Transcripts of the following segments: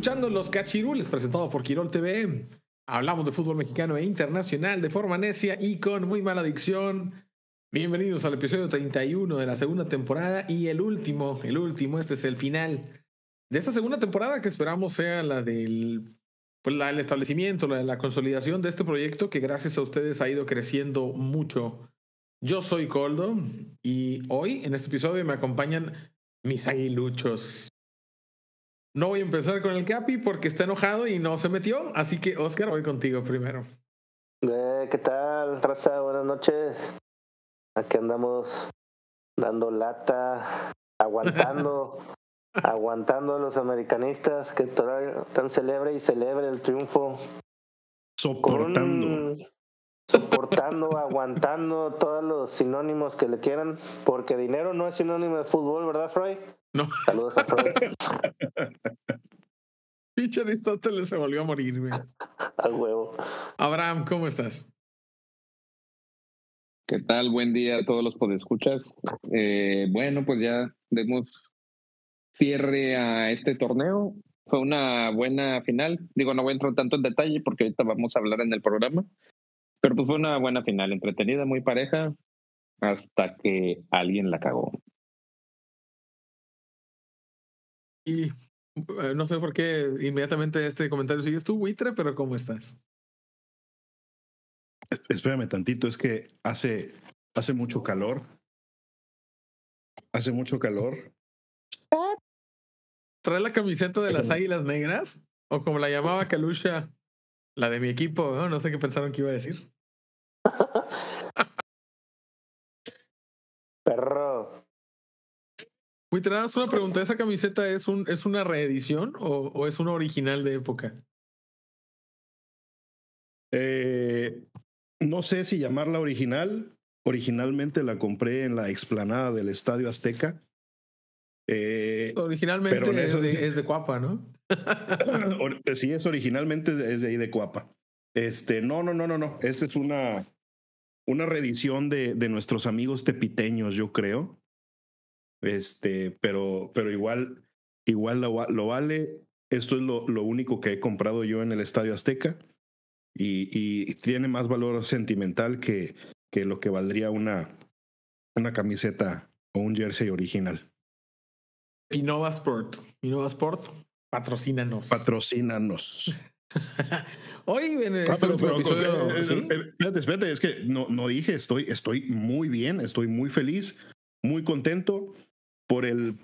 Escuchando Los Cachirules, presentado por Quirol TV. Hablamos de fútbol mexicano e internacional de forma necia y con muy mala dicción. Bienvenidos al episodio 31 de la segunda temporada y el último, el último, este es el final de esta segunda temporada que esperamos sea la del pues la, el establecimiento, la, la consolidación de este proyecto que gracias a ustedes ha ido creciendo mucho. Yo soy Coldo y hoy en este episodio me acompañan mis aguiluchos. No voy a empezar con el Capi porque está enojado y no se metió. Así que, Oscar, voy contigo primero. Eh, ¿Qué tal, raza? Buenas noches. Aquí andamos dando lata, aguantando, aguantando a los americanistas que todavía están celebre y celebre el triunfo. Soportando. Con- soportando, aguantando todos los sinónimos que le quieran, porque dinero no es sinónimo de fútbol, ¿verdad, Freud? No, Saludos a Freud, pinche Aristóteles se volvió a morir, güey. al huevo. Abraham, ¿cómo estás? ¿Qué tal? Buen día a todos los podescuchas. Eh, bueno, pues ya demos cierre a este torneo. Fue una buena final. Digo, no voy a entrar tanto en detalle porque ahorita vamos a hablar en el programa. Pero pues fue una buena final, entretenida, muy pareja, hasta que alguien la cagó. Y eh, no sé por qué inmediatamente este comentario sigues tú, buitre, pero ¿cómo estás? Espérame tantito, es que hace, hace mucho calor. Hace mucho calor. ¿Traes la camiseta de las águilas negras? O como la llamaba Kalusha, la de mi equipo, ¿no? No sé qué pensaron que iba a decir. Perro. Buitre, nada más una pregunta. ¿Esa camiseta es, un, es una reedición o, o es una original de época? Eh, no sé si llamarla original. Originalmente la compré en la explanada del Estadio Azteca. Eh, Originalmente Pero es, de, es de Cuapa, ¿no? or- sí, es originalmente es de ahí de Cuapa. Este, no, no, no, no, no. Esta es una, una reedición de, de nuestros amigos tepiteños, yo creo. Este, pero, pero igual, igual lo, lo vale. Esto es lo, lo único que he comprado yo en el Estadio Azteca. Y, y tiene más valor sentimental que, que lo que valdría una, una camiseta o un jersey original. Innova Sport. Innova Sport, patrocínanos. Patrocínanos. Hoy en Ah, este pero- último pero- episodio. eh, ¿sí? eh, eh, Espérate, espérate, es que no, no dije, estoy, estoy muy bien, estoy muy feliz, muy contento por el,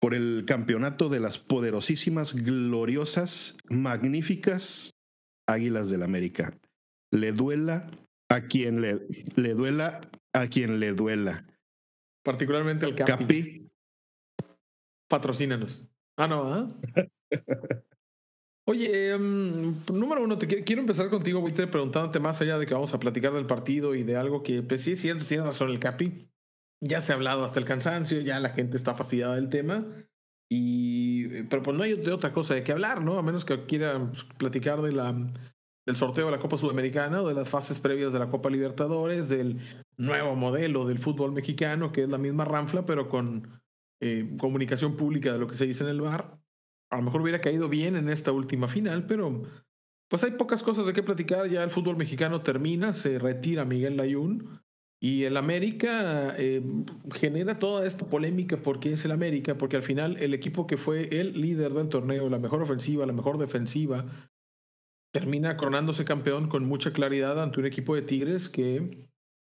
por el campeonato de las poderosísimas, gloriosas, magníficas Águilas del América. Le duela a quien le, le duela a quien le duela. Particularmente al Capi. Capi, Patrocínanos. Ah, no, ¿ah? Oye, em, número uno, te qui- quiero empezar contigo, Witter, preguntándote más allá de que vamos a platicar del partido y de algo que, pues sí, es cierto, tiene razón el Capi. Ya se ha hablado hasta el cansancio, ya la gente está fastidiada del tema. Y, pero pues no hay de otra cosa de qué hablar, ¿no? A menos que quiera pues, platicar de la, del sorteo de la Copa Sudamericana o de las fases previas de la Copa Libertadores, del nuevo modelo del fútbol mexicano, que es la misma ranfla, pero con eh, comunicación pública de lo que se dice en el bar. A lo mejor hubiera caído bien en esta última final, pero pues hay pocas cosas de qué platicar. Ya el fútbol mexicano termina, se retira Miguel Layún y el América eh, genera toda esta polémica porque es el América, porque al final el equipo que fue el líder del torneo, la mejor ofensiva, la mejor defensiva, termina coronándose campeón con mucha claridad ante un equipo de Tigres que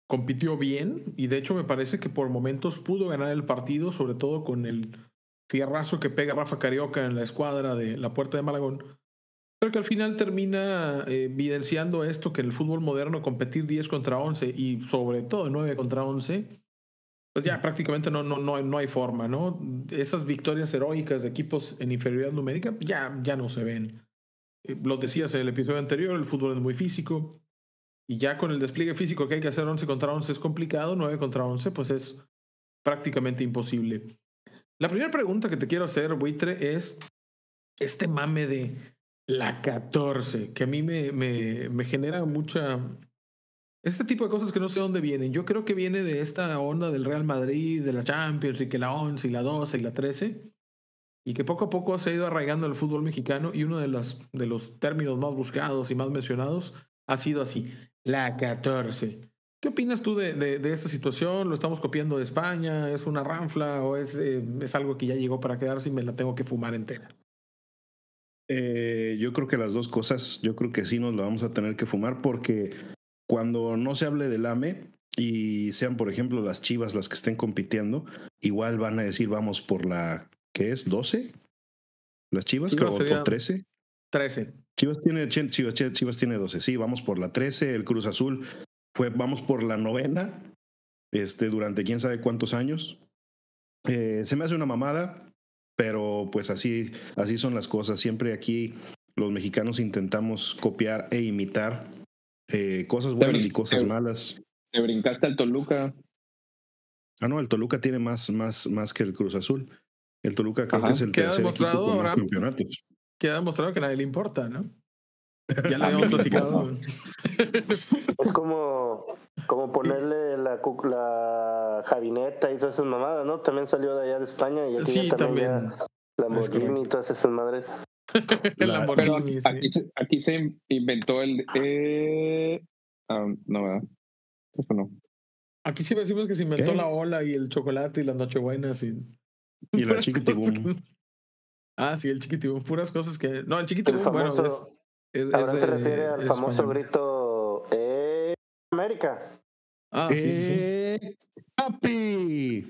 compitió bien y de hecho me parece que por momentos pudo ganar el partido, sobre todo con el fierrazo que pega Rafa Carioca en la escuadra de la Puerta de Malagón. Pero que al final termina eh, evidenciando esto, que en el fútbol moderno competir 10 contra 11 y sobre todo 9 contra 11, pues ya prácticamente no, no, no, no hay forma, ¿no? Esas victorias heroicas de equipos en inferioridad numérica ya, ya no se ven. Eh, lo decías en el episodio anterior, el fútbol es muy físico. Y ya con el despliegue físico que hay que hacer 11 contra 11 es complicado, 9 contra 11 pues es prácticamente imposible. La primera pregunta que te quiero hacer, Buitre, es este mame de la 14, que a mí me, me, me genera mucha... Este tipo de cosas que no sé dónde vienen. Yo creo que viene de esta onda del Real Madrid, de la Champions, y que la 11 y la 12 y la 13 y que poco a poco se ha ido arraigando el fútbol mexicano y uno de, las, de los términos más buscados y más mencionados ha sido así, la 14. ¿Qué opinas tú de, de, esta situación? ¿Lo estamos copiando de España? ¿Es una ranfla o es, eh, es algo que ya llegó para quedarse y me la tengo que fumar entera? Eh, yo creo que las dos cosas, yo creo que sí nos la vamos a tener que fumar porque cuando no se hable del AME y sean, por ejemplo, las chivas las que estén compitiendo, igual van a decir vamos por la ¿qué es? ¿12? ¿Las Chivas? Chivas creo, 13. 13. Chivas tiene, Chivas, Chivas tiene 12. Sí, vamos por la 13. El Cruz Azul fue, vamos por la novena. Este, durante quién sabe cuántos años. Eh, se me hace una mamada, pero pues así, así son las cosas. Siempre aquí los mexicanos intentamos copiar e imitar eh, cosas buenas y cosas malas. Te brincaste al Toluca. Ah, no, el Toluca tiene más, más, más que el Cruz Azul. El Toluca creo que es el tercer equipo con más campeonatos. Queda demostrado que a nadie le importa, ¿no? Ya le habíamos platicado. es como, como ponerle la, la Javineta y todas esas mamadas, ¿no? También salió de allá de España y aquí sí, ya también, también. La Lamborghini y todas esas madres. la, aquí, aquí, se inventó el... Eh, ah, no, ¿verdad? Eso no. Aquí sí decimos que se inventó la ola y el chocolate y las nochebuenas y... Y la chiquitibum. Ah, sí, el chiquitibum. Puras cosas que. No, el chiquitibum, bueno, es, ahora se refiere al famoso grito ¡Eh! América. Ah, sí, sí. ¡Papi!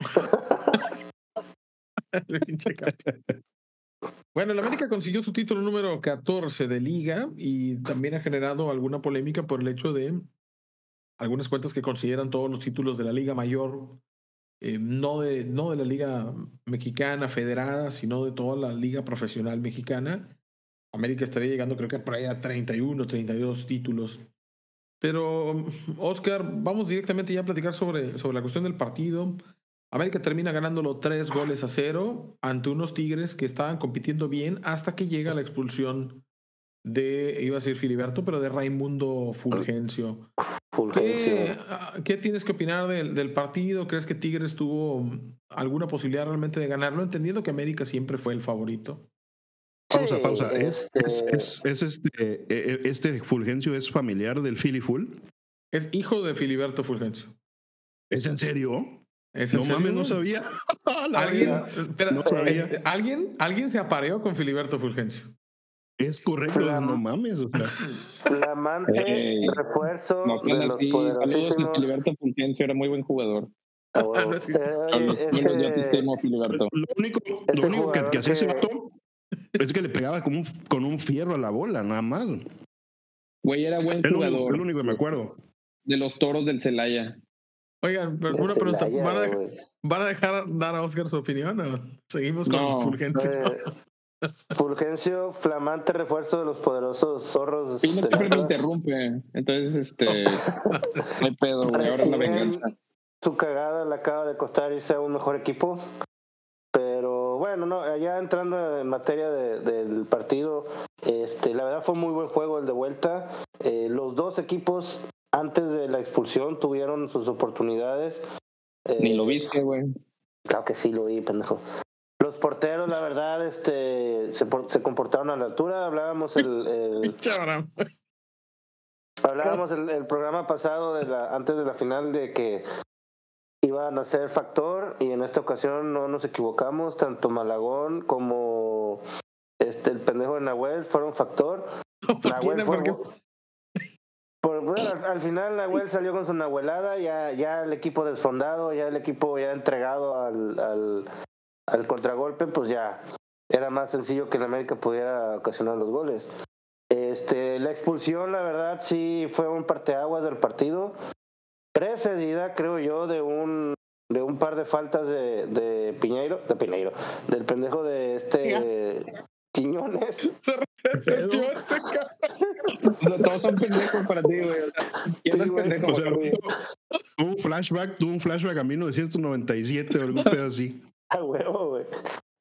Bueno, el América consiguió su título número 14 de liga y también ha generado alguna polémica por el hecho de algunas cuentas que consideran todos los títulos de la liga mayor eh, no, de, no de la liga mexicana federada, sino de toda la liga profesional mexicana. América estaría llegando creo que por ahí a 31, 32 títulos. Pero, Oscar, vamos directamente ya a platicar sobre, sobre la cuestión del partido. América termina ganándolo tres goles a cero ante unos Tigres que estaban compitiendo bien hasta que llega la expulsión de, iba a decir Filiberto, pero de Raimundo Fulgencio. Ah, ¿Qué, tienes que opinar del, del, partido? ¿Crees que Tigres tuvo alguna posibilidad realmente de ganarlo? Entendiendo que América siempre fue el favorito. Pausa, pausa. ¿Es, es, este es, este, e, e, este Fulgencio es familiar del Fili Full? Es hijo de Filiberto Fulgencio. ¿Es en serio? ¿Es no mames, no sabía. ¿Alguien, no sabía. Este, ¿alguien, ¿Alguien se apareó con Filiberto Fulgencio? Es correcto, no mames. O sea. Flamante hey. refuerzo no, de los así, poderosísimos. Filiberto Fulgencio era muy buen jugador. Ah, bueno, es que, eh, es que, yo te estimo, Filiberto. Lo único, este lo único que, que hacía ese vato es que le pegaba con un, con un fierro a la bola, nada más. Güey, era buen jugador. Es lo único que me acuerdo. De los toros del Celaya. Oigan, pero una pregunta. ¿Van a, dejar, ¿Van a, dejar dar a Oscar su opinión o seguimos con no, Fulgencio? Eh, Fulgencio, flamante refuerzo de los poderosos zorros. Y siempre me interrumpe. Entonces, este. no hay pedo, güey. Ahora la venganza. Su cagada le acaba de costar irse a un mejor equipo. Bueno, no, allá entrando en materia de, del partido, este, la verdad fue muy buen juego el de vuelta. Eh, los dos equipos antes de la expulsión tuvieron sus oportunidades. Ni lo eh, viste, güey. Claro que sí lo vi, pendejo. Los porteros, la verdad, este, se, se comportaron a la altura. Hablábamos el, el hablábamos el, el, programa pasado de la, antes de la final de que iban a ser factor y en esta ocasión no nos equivocamos. Tanto Malagón como este el pendejo de Nahuel fueron factor. Nahuel fue, por, bueno, al, al, final Nahuel salió con su Nahuelada, ya, ya el equipo desfondado, ya el equipo ya entregado al, al al contragolpe, pues ya era más sencillo que en América pudiera ocasionar los goles. Este, la expulsión, la verdad, sí fue un parteaguas del partido, precedida, creo yo, de un de un par de faltas de, de Piñeiro, de Piñeiro, del pendejo de este Quiñones. Se resetió este cabrón. No, todos son pendejos para ti, güey. ¿Quién Sí, güey. pendejo O sea, para ti? tuvo un flashback, tuvo un flashback a 1997 o algún pedo así. A huevo, güey.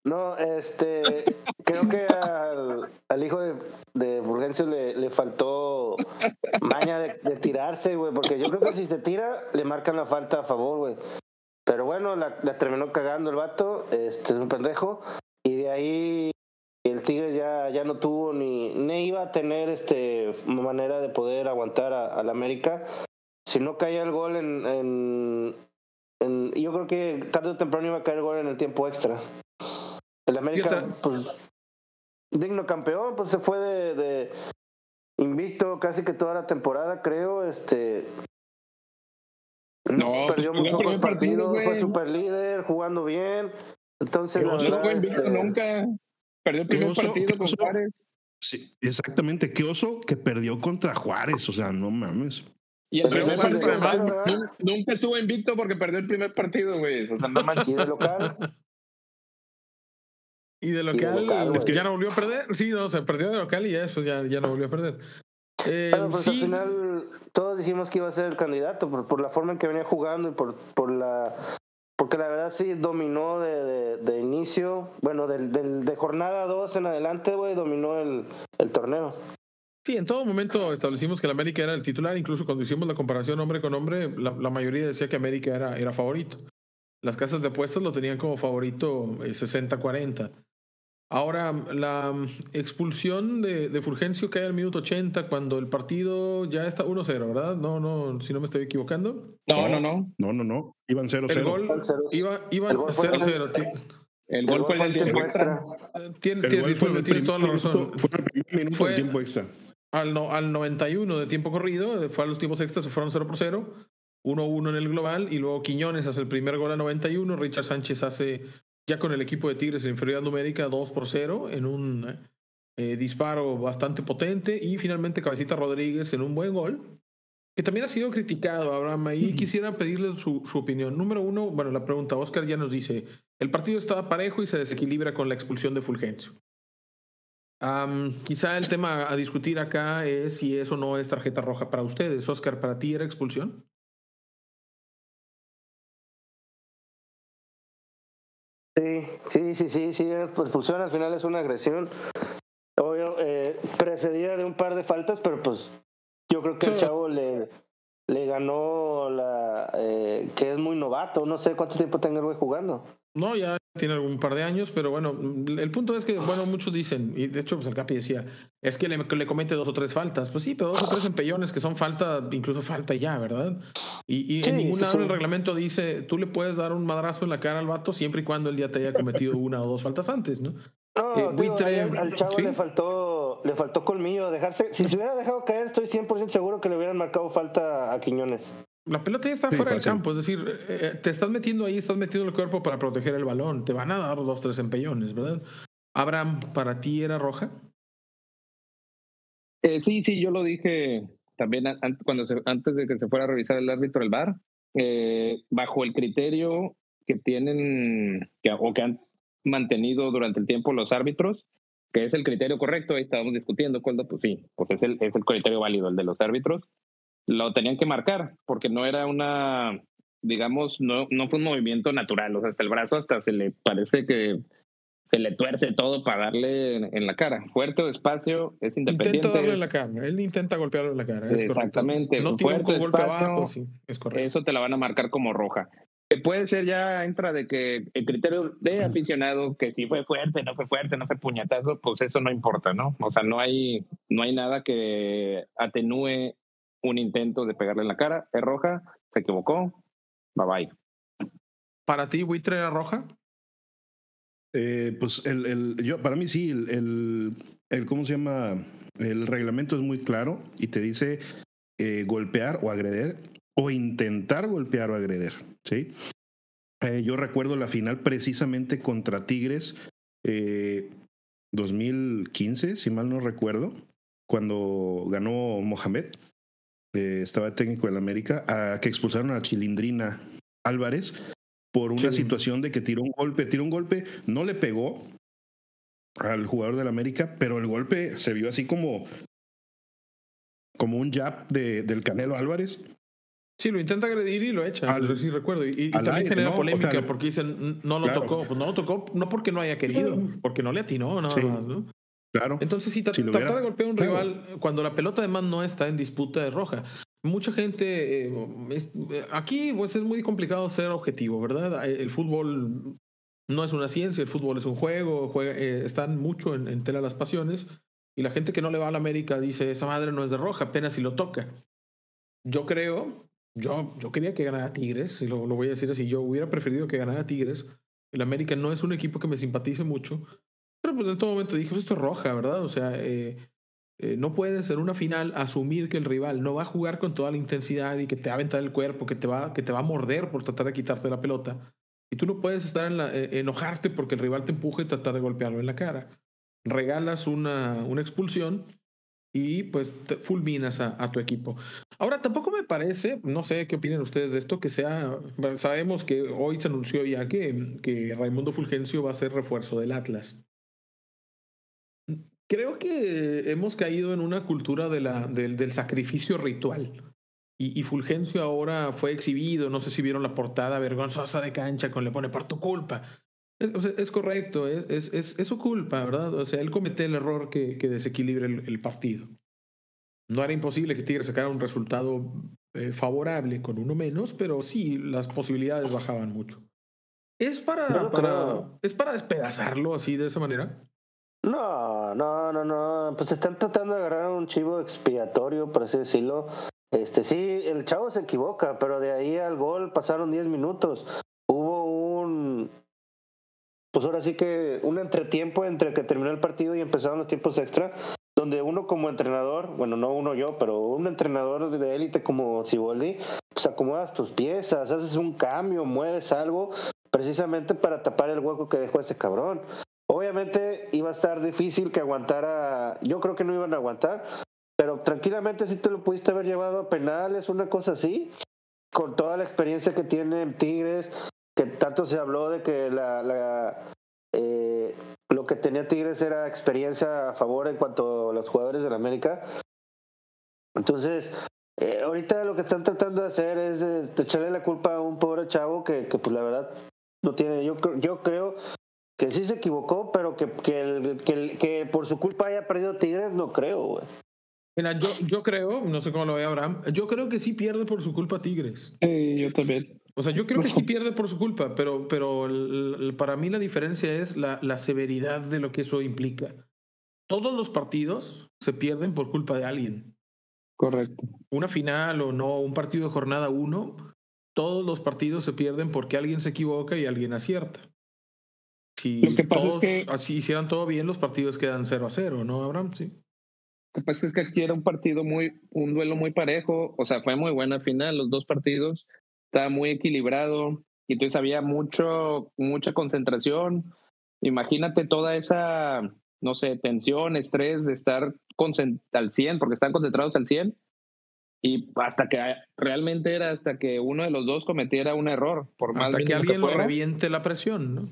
No, este, creo que al, hijo de, de Fulgencio le, le faltó maña de, tirarse, güey, porque yo creo que si se tira, le marcan la falta a favor, güey. Pero bueno, la, la terminó cagando el vato, este es un pendejo, y de ahí el Tigre ya, ya no tuvo ni, ni iba a tener este manera de poder aguantar a- al América. Si no caía el gol en, en, en- yo creo que tarde o temprano iba a caer el gol en el tiempo extra. El América, pues, digno campeón, pues se fue de, de invicto casi que toda la temporada, creo, este No, perdió pues, muy perdió el pocos primer partido, partidos, fue super líder, jugando bien. Entonces, No fue invicto este, nunca. Perdió el primer oso, partido con. Juárez. Sí, exactamente. Qué oso que perdió contra Juárez. O sea, no mames. Y el primer Juárez, partido además, además, nun- nunca estuvo invicto porque perdió el primer partido, güey. O sea, no manches. Y de local, Y de local, es que ya no volvió a perder. Sí, no, se perdió de local y ya después ya, ya no volvió a perder. Eh, Bueno, pues sí, al final todos dijimos que iba a ser el candidato por, por la forma en que venía jugando y por, por la porque la verdad sí dominó de, de, de inicio, bueno, del, del, de jornada 2 en adelante, güey, dominó el, el torneo. Sí, en todo momento establecimos que el América era el titular, incluso cuando hicimos la comparación hombre con hombre, la, la mayoría decía que América era, era favorito. Las casas de apuestas lo tenían como favorito eh, 60-40. Ahora, la mm, expulsión de, de Fulgencio cae al minuto 80 cuando el partido ya está 1-0, ¿verdad? No, no, si no me estoy equivocando. No, no, no. No, no, no. Iban 0-0. El gol iba, iban el gol fue- 0-0. Ti- El gol fue en el tiempo extra. Tienes, toda la primer razón. minuto- Fue en el primer minuto del tiempo extra. al, no, al 91 de tiempo corrido, fue a los tiempos extras, se fueron 0 por 0, 1-1 en el global, y luego Quiñones hace el primer gol a 91, Richard Sánchez hace, ya con el equipo de Tigres en inferioridad numérica, 2 por 0 en un eh, disparo bastante potente, y finalmente Cabecita Rodríguez en un buen gol, que también ha sido criticado, Abraham, y quisiera pedirle su, su opinión. Número uno, bueno, la pregunta, Oscar ya nos dice, el partido estaba parejo y se desequilibra con la expulsión de Fulgencio. Quizá el tema a discutir acá es si eso no es tarjeta roja para ustedes. Oscar, ¿para ti era expulsión? Sí, sí, sí, sí, sí, pues, expulsión al final es una agresión. Obvio, eh, precedida de un par de faltas, pero pues yo creo que el chavo le, le ganó la eh, que es muy novato, no sé cuánto tiempo tenga el güey jugando. No, ya tiene algún par de años, pero bueno, el punto es que, bueno, muchos dicen, y de hecho, pues el Capi decía, es que le, le comete dos o tres faltas. Pues sí, pero dos o tres empellones que son falta, incluso falta ya, ¿verdad? Y, y Sí, en ningún lado sí. del reglamento dice, tú le puedes dar un madrazo en la cara al vato siempre y cuando él ya te haya cometido una o dos faltas antes, ¿no? No, Eh, buitre, al, al chavo le faltó le faltó colmillo, dejarse, si se hubiera dejado caer, estoy 100% seguro que le hubieran marcado falta a Quiñones. La pelota ya está Sí, fuera del campo, es decir, eh, te estás metiendo ahí, estás metiendo el cuerpo para proteger el balón, te van a dar dos, tres empellones, ¿verdad? Abraham, ¿para ti era roja? Eh, sí, sí, yo lo dije también an- an- cuando se- antes de que se fuera a revisar el árbitro el VAR, eh, bajo el criterio que tienen que, o que han mantenido durante el tiempo los árbitros, que es el criterio correcto, ahí estábamos discutiendo, cuál, pues sí, pues es el, es el criterio válido, el de los árbitros, lo tenían que marcar, porque no era una, digamos, no, no fue un movimiento natural, o sea, hasta el brazo hasta se le parece que se le tuerce todo para darle en, en la cara. Fuerte o despacio, es independiente. Intenta darle en la cara, él intenta golpearlo en la cara, es Exactamente, correcto. No tiene un golpe despacio, abajo, sí, es correcto. Eso te la van a marcar como roja. Puede ser ya, entra de que el criterio de aficionado, que si fue fuerte, no fue fuerte, no fue puñetazo, pues eso no importa, ¿no? O sea, no hay, no hay nada que atenúe un intento de pegarle en la cara. Es roja, se equivocó, bye bye. ¿Para ti, Buitre era roja? Eh, pues el, el, yo, para mí sí, el, el, el, ¿cómo se llama? El reglamento es muy claro y te dice eh, golpear o agreder o intentar golpear o agreder, ¿sí? Eh, yo recuerdo la final precisamente contra Tigres eh, 2015, si mal no recuerdo, cuando ganó Mohamed, eh, estaba técnico en América, a que expulsaron a Chilindrina Álvarez por una situación de que tiró un golpe, tiró un golpe, no le pegó al jugador del América, pero el golpe se vio así como como un jab de, del Canelo Álvarez. Sí, lo intenta agredir y lo echa, al, sí recuerdo. Y, también genera polémica porque dicen, no lo tocó. Pues no lo tocó, no porque no haya querido, porque no le atinó nada más, ¿no? Claro. Entonces, si, tratar de golpear a un rival cuando la pelota además no está en disputa de roja. Mucha gente, eh, aquí pues es muy complicado ser objetivo, ¿verdad? El fútbol no es una ciencia, el fútbol es un juego, juega, eh, están mucho en, en tela las pasiones. Y la gente que no le va a la América dice, esa madre no es de roja, apenas si lo toca. Yo creo, yo, yo quería que ganara Tigres, y lo, lo voy a decir así, yo hubiera preferido que ganara Tigres. El América no es un equipo que me simpatice mucho, pero pues en todo momento dije, pues esto es roja, ¿verdad? O sea, eh, eh, no puede ser una final asumir que el rival no va a jugar con toda la intensidad y que te va a aventar el cuerpo, que te va, que te va a morder por tratar de quitarte la pelota. Y tú no puedes estar en la, eh, enojarte porque el rival te empuje y tratar de golpearlo en la cara regalas una, una expulsión y pues fulminas a, tu equipo. Ahora, tampoco me parece, no sé qué opinan ustedes de esto, que sea, sabemos que hoy se anunció ya que, que Raimundo Fulgencio va a ser refuerzo del Atlas. Creo que hemos caído en una cultura de la, del, sacrificio ritual. Y, Fulgencio ahora fue exhibido, no sé si vieron la portada vergonzosa de cancha con le pone por tu culpa. Es, es correcto, es, es, es, su culpa, ¿verdad? O sea, él cometió el error que, que desequilibre el, partido. No era imposible que Tigre sacara un resultado eh, favorable con uno menos, pero sí, las posibilidades bajaban mucho. ¿Es para, para, ¿Es para despedazarlo así de esa manera? No, no, no, no. Pues están tratando de agarrar un chivo expiatorio, por así decirlo. Este, sí, el chavo se equivoca, pero de ahí al gol pasaron 10 minutos. Pues ahora sí que un entretiempo entre que terminó el partido y empezaron los tiempos extra, donde uno como entrenador, bueno, no uno yo, pero un entrenador de élite como Siboldi, pues acomodas tus piezas, haces un cambio, mueves algo, precisamente para tapar el hueco que dejó ese cabrón. Obviamente iba a estar difícil que aguantara, yo creo que no iban a aguantar, pero tranquilamente si te lo pudiste haber llevado a penales, una cosa así, con toda la experiencia que tiene en Tigres, que tanto se habló de que la, la eh, lo que tenía Tigres era experiencia a favor en cuanto a los jugadores de la América. Entonces, eh, ahorita lo que están tratando de hacer es echarle la culpa a un pobre chavo que, que pues la verdad no tiene, yo, yo creo que sí se equivocó, pero que, que, que, que por su culpa haya perdido Tigres, no creo, güey. Mira, yo, yo creo, no sé cómo lo ve Abraham, yo creo que sí pierde por su culpa Tigres. Sí, yo también. O sea, yo creo que sí pierde por su culpa, pero, pero para mí la diferencia es la, la severidad de lo que eso implica. Todos los partidos se pierden por culpa de alguien. Correcto. Una final o no, un partido de jornada uno, todos los partidos se pierden porque alguien se equivoca y alguien acierta. Si todos así hicieran todo bien, los partidos quedan 0 a 0, ¿no, Abraham? Sí. Lo que pasa es que aquí era un partido muy, un duelo muy parejo, o sea, fue muy buena final, los dos partidos, estaba muy equilibrado, y entonces había mucho, mucha concentración. Imagínate toda esa, no sé, tensión, estrés de estar al 100, porque están concentrados al 100, y hasta que realmente era hasta que uno de los dos cometiera un error, por más hasta que alguien lo reviente la presión, ¿no?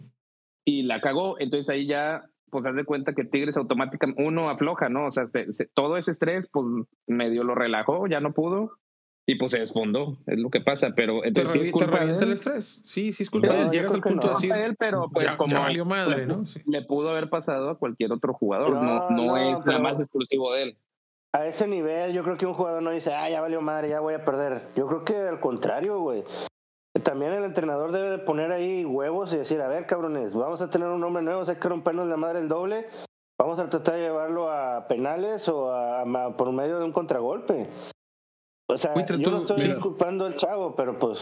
Y la cagó, entonces ahí ya pues haz de cuenta que Tigres automáticamente, uno afloja, ¿no? O sea, todo ese estrés, pues medio lo relajó, ya no pudo. Y pues se desfondó, es lo que pasa, pero entonces ¿Te, sí es culpa revienta el estrés? Sí, sí es culpa de él. Llegas al punto de decir, él, pero pues como valió madre, ¿no? Le pudo haber pasado a cualquier otro jugador, no, no, es nada más exclusivo de él. A ese nivel, yo creo que un jugador no dice, ah, ya valió madre, ya voy a perder. Yo creo que al contrario, güey también el entrenador debe poner ahí huevos y decir, a ver, cabrones, vamos a tener un hombre nuevo, hay que rompernos la madre el doble, vamos a tratar de llevarlo a penales o a, por medio de un contragolpe. O sea, yo no estoy culpando al chavo, pero pues...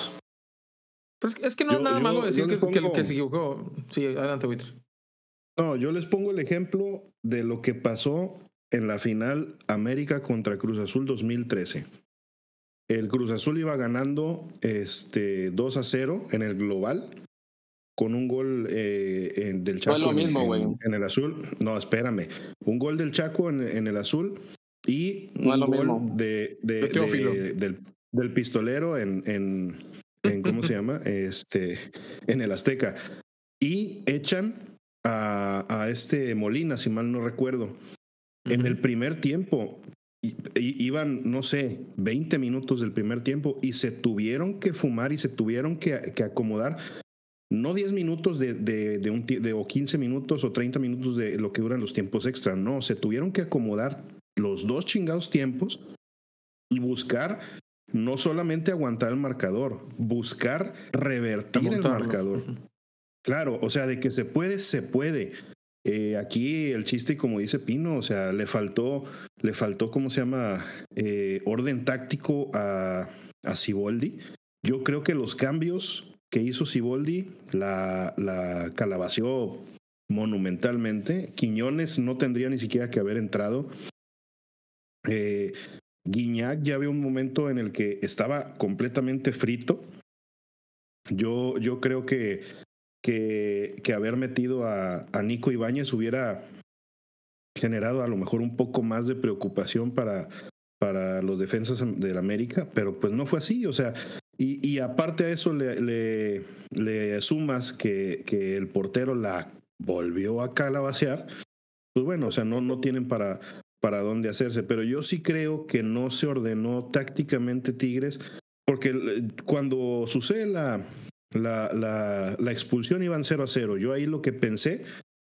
es que no es nada malo decir que, que, se equivocó. Sí, adelante, Witter. No, yo les pongo el ejemplo de lo que pasó en la final América contra Cruz Azul 2013. El Cruz Azul iba ganando este, 2 a 0 en el global. con un gol eh, del Chaco lo en- mismo, en, en el azul. No, espérame. Un gol del Chaco en, en el azul y No un gol mismo. de, de- De del, del pistolero en, en, en ¿cómo se llama? Este, en el Azteca. Y echan a, a este Molina, si mal no recuerdo. En el primer tiempo i- i- iban, no sé, 20 minutos del primer tiempo y se tuvieron que fumar y se tuvieron que, que acomodar. No 10 minutos de, de, de un, tie- de, o 15 minutos o 30 minutos de lo que duran los tiempos extra. No, se tuvieron que acomodar los dos chingados tiempos y buscar no solamente aguantar el marcador, buscar revertir el marcador. Claro, o sea, de que se puede, se puede. Eh, aquí el chiste, como dice Pino, o sea, le faltó, le faltó, ¿cómo se llama? Eh, orden táctico a, a Siboldi. Yo creo que los cambios que hizo Siboldi la, la calabació monumentalmente. Quiñones no tendría ni siquiera que haber entrado. Eh, Guiñac ya había un momento en el que estaba completamente frito. Yo, yo creo que que, haber metido a, a Nico Ibáñez hubiera generado a lo mejor un poco más de preocupación para, para los defensas del América, pero pues no fue así, o sea, y, y aparte a eso le, le, le sumas que, que el portero la volvió a calabacear, pues bueno, o sea, no, no tienen para, para dónde hacerse, pero yo sí creo que no se ordenó tácticamente Tigres, porque eh, cuando sucede la, la, la, la expulsión iban 0 a 0. Yo ahí lo que pensé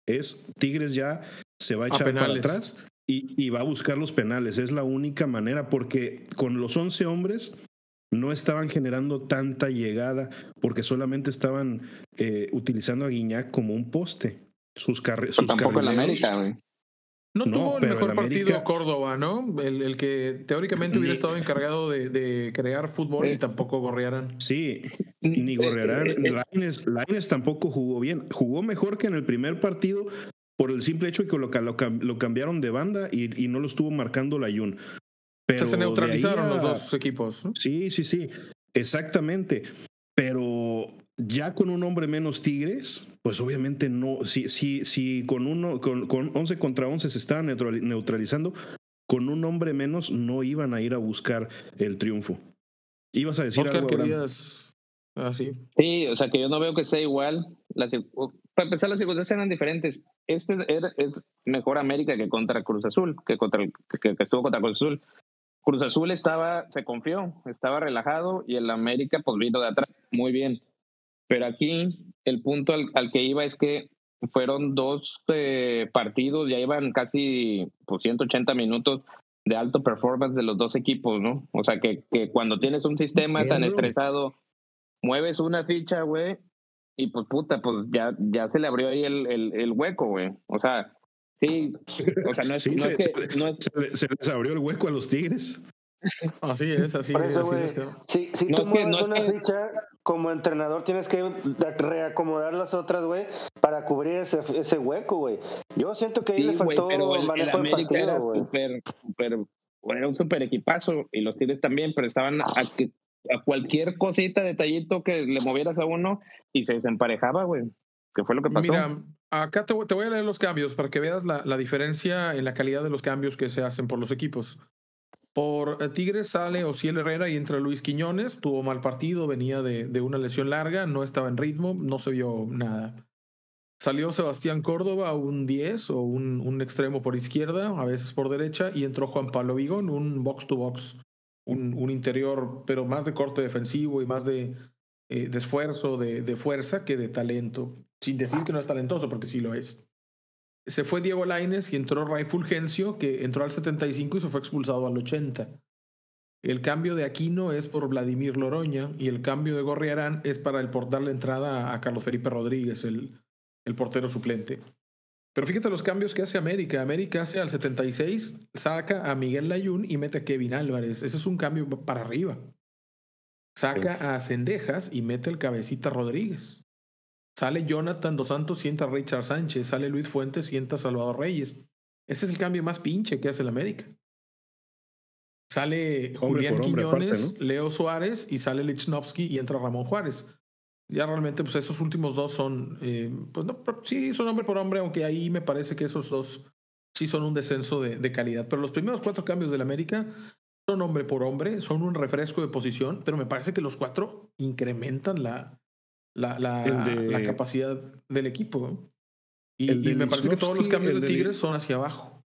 es Tigres ya se va a A echar para atrás y, y va a buscar los penales. Es la única manera porque con los 11 hombres no estaban generando tanta llegada porque solamente estaban eh, utilizando a Guiñac como un poste. Sus, carre sus Tampoco en la carrileros- América, güey. No, No, tuvo el mejor el partido América- Córdoba, ¿no? El, el que teóricamente hubiera Ni- estado encargado de, de crear fútbol y tampoco gorrearan. Sí, ni Gorrearán. Eh, eh, eh, Lainez, Lainez tampoco jugó bien. Jugó mejor que en el primer partido por el simple hecho de que lo, lo cam- lo cambiaron de banda y, y no lo estuvo marcando la Jun. Pero se neutralizaron a- los dos equipos. ¿no? Sí, sí, sí. Exactamente. Pero ya con un hombre menos Tigres, pues obviamente no. Si, si, si con uno, con, con 11 contra 11 se estaban neutrali- neutralizando, con un hombre menos no iban a ir a buscar el triunfo. Ibas a decir Oscar, algo, querías. Ah, sí. Sí, o sea que yo no veo que sea igual. Las para empezar, las circunstancias eran diferentes. Este era- es mejor América que contra Cruz Azul, que, contra el- que, que estuvo contra Cruz Azul. Cruz Azul estaba, se confió, estaba relajado y el América pues vino de atrás muy bien. Pero aquí el punto al, al que iba es que fueron dos eh, partidos, ya iban casi pues, 180 minutos de alto performance de los dos equipos, ¿no? O sea que, que cuando tienes un sistema tan estresado, mueves una ficha, güey, y pues puta, pues ya, ya se le abrió ahí el, el, el hueco, güey. O sea, sí, o sea, no es, Sí, no se- es que, se- no es, Se, le- se les abrió el hueco a los Tigres. Así es, así, Por eso, así es. que- si, si No tú es que- no es una que- ficha, como entrenador tienes que reacomodar las otras, güey, para cubrir ese, ese hueco, güey. Yo siento que ahí sí, le güey, faltó pero el, el América era partido, güey. súper, súper, era un súper equipazo y los Tigres también, pero estaban a, que- a cualquier cosita, detallito que le movieras a uno y se desemparejaba, güey. ¿Qué fue lo que pasó? Mira, acá te, voy- te voy a leer los cambios para que veas la, la diferencia en la calidad de los cambios que se hacen por los equipos. Por eh, Tigres sale Ociel Herrera y entra Luis Quiñones. Tuvo mal partido, venía de, de una lesión larga, no estaba en ritmo, no se vio nada. Salió Sebastián Córdoba, un 10 o un, un extremo por izquierda, a veces por derecha, y entró Juan Pablo Vigón, un box to box, un, un interior, pero más de corte defensivo y más de, eh, de esfuerzo, de, de fuerza que de talento. Sin decir que no es talentoso, porque sí lo es. Se fue Diego Laines y entró Ray Fulgencio, que entró al 75 y se fue expulsado al 80. El cambio de Aquino es por Vladimir Loroña y el cambio de Gorriarán es para el por darle entrada a Carlos Felipe Rodríguez, el, el portero suplente. Pero fíjate los cambios que hace América. América hace al 76, saca a Miguel Layún y mete a Kevin Álvarez. Ese es un cambio para arriba. Saca a Cendejas y mete al cabecita Rodríguez. Sale Jonathan Dos Santos, sienta a Richard Sánchez. Sale Luis Fuentes, sienta a Salvador Reyes. Ese es el cambio más pinche que hace el América. Sale Hombre Julián hombre, Quiñones, aparte, Leo Suárez y sale Lichnowsky y entra Ramón Juárez. Ya realmente, pues esos últimos dos son, eh, pues no, sí, son hombre por hombre, aunque ahí me parece que esos dos sí son un descenso de, de calidad. Pero los primeros cuatro cambios del América son hombre por hombre, son un refresco de posición, pero me parece que los cuatro incrementan la, la, la, la capacidad del equipo. Y, me parece que todos los cambios de Tigres son hacia abajo.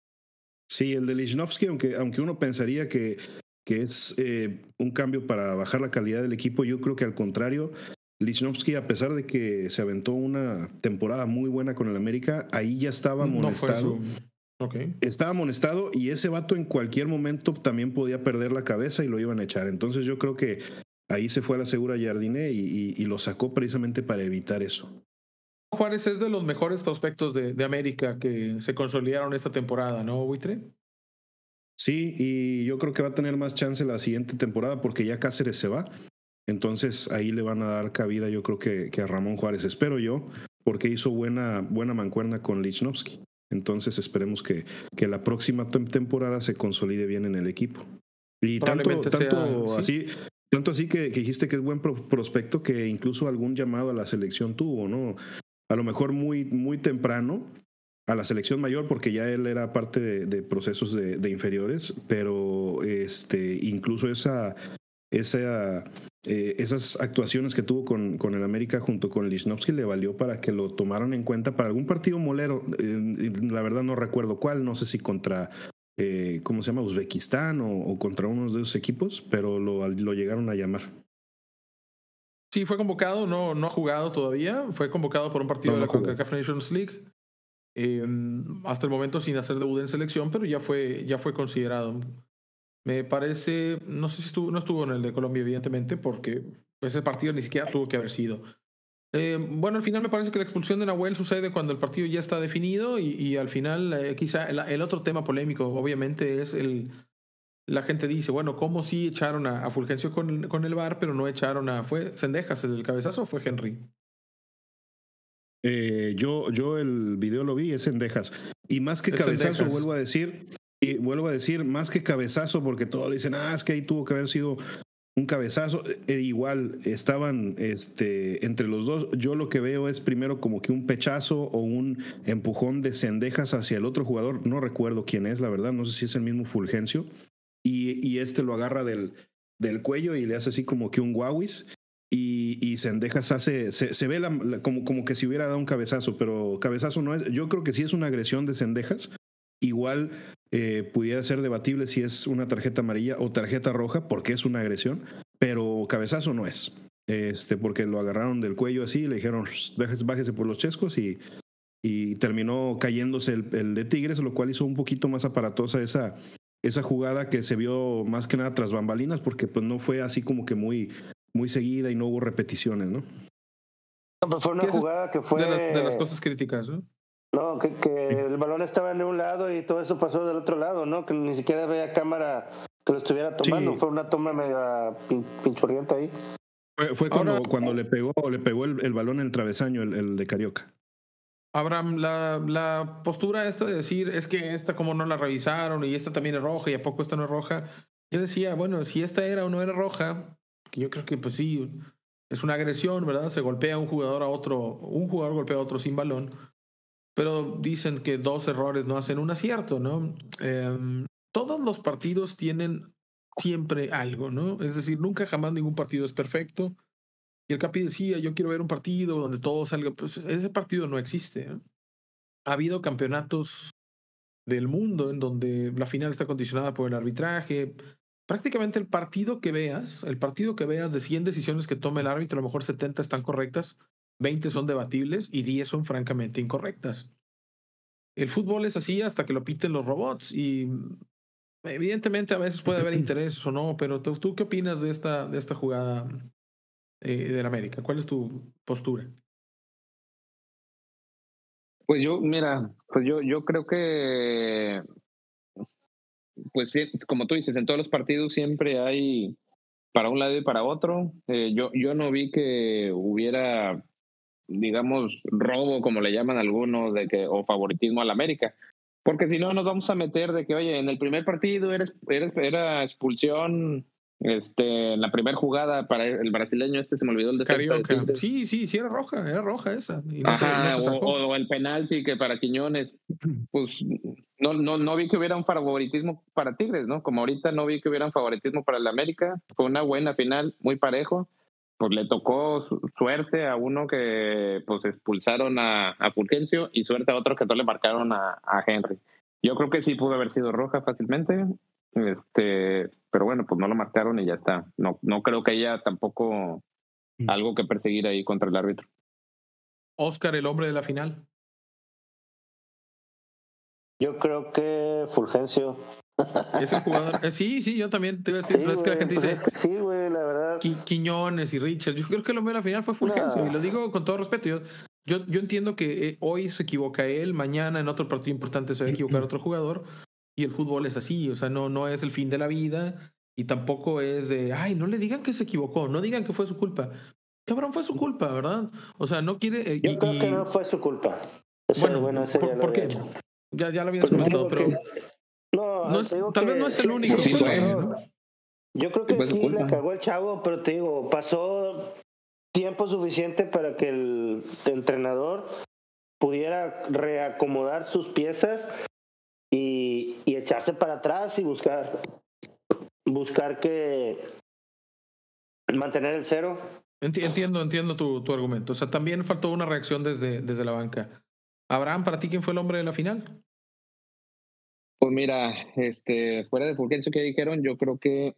Sí, el de Lichnowsky, aunque, aunque uno pensaría que, que es eh, un cambio para bajar la calidad del equipo, yo creo que al contrario, Lichnowsky, a pesar de que se aventó una temporada muy buena con el América, ahí ya estaba amonestado. Estaba amonestado y ese vato en cualquier momento también podía perder la cabeza y lo iban a echar. Entonces yo creo que ahí se fue a la segura Jardine y, y lo sacó precisamente para evitar eso. Juárez es de los mejores prospectos de, de América que se consolidaron esta temporada, ¿no, Buitre? Sí, y yo creo que va a tener más chance la siguiente temporada porque ya Cáceres se va. Entonces ahí le van a dar cabida, yo creo que, que a Ramón Juárez, espero yo, porque hizo buena, buena mancuerna con Lichnowsky. Entonces esperemos que, que la próxima temporada se consolide bien en el equipo. Y tanto, tanto así, tanto así que, dijiste que es buen prospecto que incluso algún llamado a la selección tuvo, ¿no? a lo mejor muy, muy temprano a la selección mayor porque ya él era parte de, procesos de, inferiores, pero este, incluso esa, esa, eh, esas actuaciones que tuvo con, con el América junto con Lichnowsky le valió para que lo tomaran en cuenta para algún partido molero. la verdad no recuerdo cuál, no sé si contra, eh, ¿cómo se llama? Uzbekistán o, o, contra uno de esos equipos, pero lo, lo llegaron a llamar. Sí, fue convocado, no, no ha jugado todavía. Fue convocado por un partido de la CONCACAF Nations League. Em, hasta el momento sin hacer debut en selección, pero ya fue, ya fue considerado. Me parece, no sé si estuvo, no estuvo en el de Colombia, evidentemente, porque ese partido ni siquiera tuvo que haber sido. Em, bueno, al final me parece que la expulsión de Nahuel sucede cuando el partido ya está definido y, y al final eh, quizá el, otro tema polémico obviamente es el, la gente dice, bueno, ¿cómo sí echaron a, Fulgencio con, con, el bar, pero no echaron a... ¿Fue Sendejas el cabezazo o fue Henry? Eh, yo, yo el video lo vi, es Sendejas. Y más que cabezazo, vuelvo a decir, y vuelvo a decir, más que cabezazo, porque todos dicen, ah, es que ahí tuvo que haber sido un cabezazo. E igual estaban este, entre los dos. Yo lo que veo es primero como que un pechazo o un empujón de Sendejas hacia el otro jugador. No recuerdo quién es, la verdad. No sé si es el mismo Fulgencio y, este lo agarra del, del cuello y le hace así como que un guauis. Y, y Sendejas hace, se, ve como, como que si hubiera dado un cabezazo, pero cabezazo no es. Yo creo que si es una agresión de Sendejas. Igual eh, pudiera ser debatible si es una tarjeta amarilla o tarjeta roja, porque es una agresión, pero cabezazo no es. Este, porque lo agarraron del cuello así, le dijeron bájese, por los chescos y, y terminó cayéndose el, el, de Tigres, lo cual hizo un poquito más aparatosa esa, esa jugada que se vio más que nada tras bambalinas, porque pues no fue así como que muy, muy seguida y no hubo repeticiones, ¿no? No, pues fue una jugada que fue... De, las cosas críticas, ¿no? No, que, que el balón estaba en un lado y todo eso pasó del otro lado, ¿no? Que ni siquiera veía cámara que lo estuviera tomando. Fue una toma medio pinchurriente ahí. Fue, fue cuando, cuando le pegó, le pegó el, el balón en el travesaño, el, el de Carioca. Abraham, la, la postura esta de decir es que esta como no la revisaron y esta también es roja y a poco esta no es roja. Yo decía, bueno, si esta era o no era roja, que yo creo que pues sí, es una agresión, ¿verdad? Se golpea un jugador a otro, un jugador golpea a otro sin balón. Pero dicen que dos errores no hacen un acierto, ¿no? Em, todos los partidos tienen siempre algo, ¿no? Es decir, nunca jamás ningún partido es perfecto. Y el Capi decía, yo quiero ver un partido donde todo salga. Pues ese partido no existe. Ha habido campeonatos del mundo en donde la final está condicionada por el arbitraje. Prácticamente el partido que veas, el partido que veas de 100 decisiones que toma el árbitro, a lo mejor 70 están correctas, 20 son debatibles y 10 son francamente incorrectas. El fútbol es así hasta que lo piten los robots y evidentemente a veces puede haber intereses o no, pero ¿tú, ¿tú, qué opinas de esta, de esta jugada, eh, del América? ¿Cuál es tu postura? Pues yo, mira, pues yo, yo creo que, pues como tú dices, en todos los partidos siempre hay para un lado y para otro. Eh, yo, yo no vi que hubiera, digamos, robo, como le llaman algunos, de que, o favoritismo al América. Porque si no, nos vamos a meter de que, oye, en el primer partido era, era expulsión Este, en la primera jugada para el brasileño este se me olvidó el de Carioca. Sí, sí, sí era roja, era roja esa. Ajá, o, el penalti que para Quiñones, pues no, no, no vi que hubiera un favoritismo para Tigres, ¿no? Como ahorita no vi que hubiera un favoritismo para el América. Fue una buena final, muy parejo. Pues le tocó suerte a uno que pues expulsaron a, a Fulgencio y suerte a otro que no le marcaron a, a Henry. Yo creo que sí pudo haber sido roja fácilmente. Este, pero bueno, pues no lo marcaron y ya está. No, no creo que haya tampoco mm. algo que perseguir ahí contra el árbitro. Oscar, el hombre de la final. Yo creo que Fulgencio. Es el jugador. Eh, sí, sí, yo también te iba a decir. pero es que la gente pues dice. sí, güey, la verdad. Quiñones y Richards. Yo creo que el hombre de la final fue Fulgencio. Y lo digo con todo respeto. Yo, yo, yo entiendo que eh, hoy se equivoca él, mañana en otro partido importante se va a equivocar otro jugador. Y el fútbol es así, o sea, no, no es el fin de la vida y tampoco es de, ay, no le digan que se equivocó, no digan que fue su culpa. Cabrón, fue su culpa, ¿verdad? O sea, no quiere... Eh, Yo creo que no fue su culpa. bueno, bueno ¿por, qué? Ya, ya lo habías comentado, pero... No, tal vez no es el único. Yo creo que sí le cagó el chavo, pero te digo, pasó tiempo suficiente para que el entrenador pudiera reacomodar sus piezas y, echarse para atrás y buscar buscar que mantener el cero. Entiendo, entiendo tu, tu argumento. O sea, también faltó una reacción desde, desde la banca. Abraham, ¿para ti quién fue el hombre de la final? Pues mira, este, fuera de Fulgencio que dijeron, yo creo que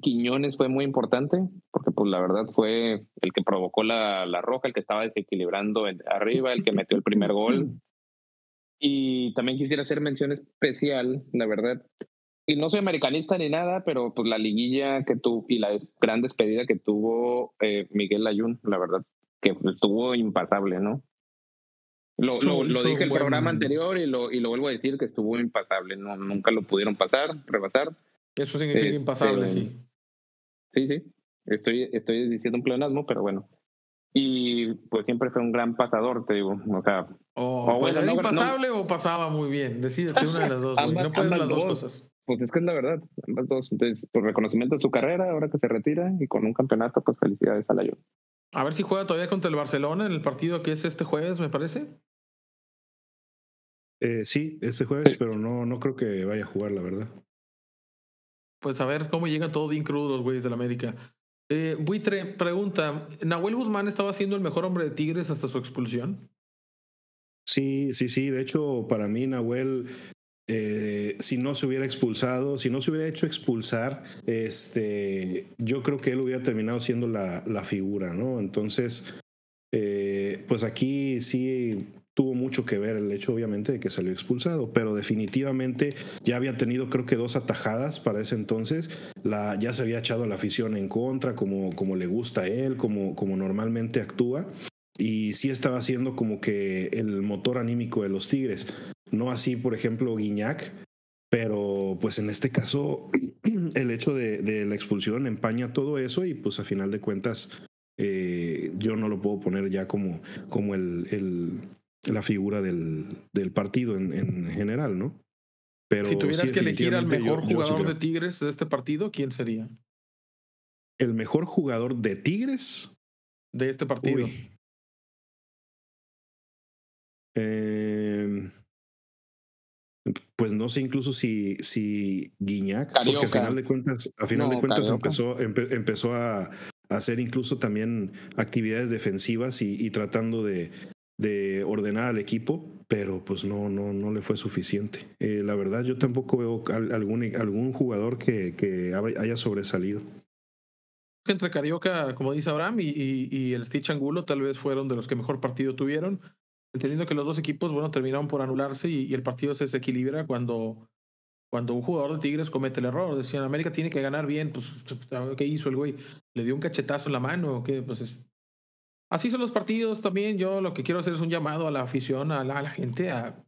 Quiñones fue muy importante, porque pues la verdad fue el que provocó la, la roja, el que estaba desequilibrando arriba, el que metió el primer gol. Y también quisiera hacer mención especial, la verdad. Y no soy americanista ni nada, pero pues la liguilla que tuvo y la gran despedida que tuvo eh, Miguel Ayun, la verdad, que estuvo impasable, ¿no? Lo, lo, dije en el programa anterior y lo, y lo vuelvo a decir que estuvo impasable, no, nunca lo pudieron pasar, rebasar. Eso significa este, impasable, sí. Sí, sí. Estoy, estoy diciendo un pleonasmo, pero bueno y pues siempre fue un gran pasador, te digo, o sea... o pues era impasable o pasaba muy bien, decídete una de las dos, no puedes las dos, cosas. Pues es que es la verdad, ambas dos. Entonces, por reconocimiento de su carrera, ahora que se retira y con un campeonato, pues felicidades a la A ver si juega todavía contra el Barcelona en el partido que es este jueves, me parece. Eh, sí, este jueves, pero no, no creo que vaya a jugar, la verdad. Pues a ver cómo llegan todos bien crudos los güeyes del América. Eh, Buitre pregunta, ¿Nahuel Guzmán estaba siendo el mejor hombre de Tigres hasta su expulsión? Sí, sí, sí. De hecho, para mí Nahuel, eh, si no se hubiera expulsado, si no se hubiera hecho expulsar, este, yo creo que él hubiera terminado siendo la, la figura, ¿no? Entonces, eh, pues aquí sí tuvo mucho que ver el hecho, obviamente, de que salió expulsado, pero definitivamente ya había tenido, creo que dos atajadas para ese entonces. La, ya se había echado la afición en contra, como, como le gusta a él, como, como normalmente actúa. Y sí estaba siendo como que el motor anímico de los Tigres. No así, por ejemplo, Guiñac, pero pues en este caso el hecho de, la expulsión empaña todo eso y pues a final de cuentas eh, yo no lo puedo poner ya como, como el, la figura del, del partido en, en, general, ¿no? Pero si tuvieras que elegir al mejor jugador de Tigres de este partido, ¿quién sería? ¿El mejor jugador de Tigres? De este partido. Eh, pues no sé incluso si, si Guiñac, porque a final de cuentas, a final de cuentas empezó, empezó a, hacer incluso también actividades defensivas y, y tratando de, de ordenar al equipo, pero pues no, no, no le fue suficiente. Eh, la verdad, yo tampoco veo algún, algún jugador que, que haya sobresalido. Entre Carioca, como dice Abraham, y, y, el Stitch Angulo tal vez fueron de los que mejor partido tuvieron, entendiendo que los dos equipos, bueno, terminaron por anularse y, el partido se desequilibra cuando, cuando un jugador de Tigres comete el error. Decían, América tiene que ganar bien, pues, ¿qué hizo el güey? ¿Le dio un cachetazo en la mano qué? Pues es, Así son los partidos también. Yo lo que quiero hacer es un llamado a la afición, a la, gente, a,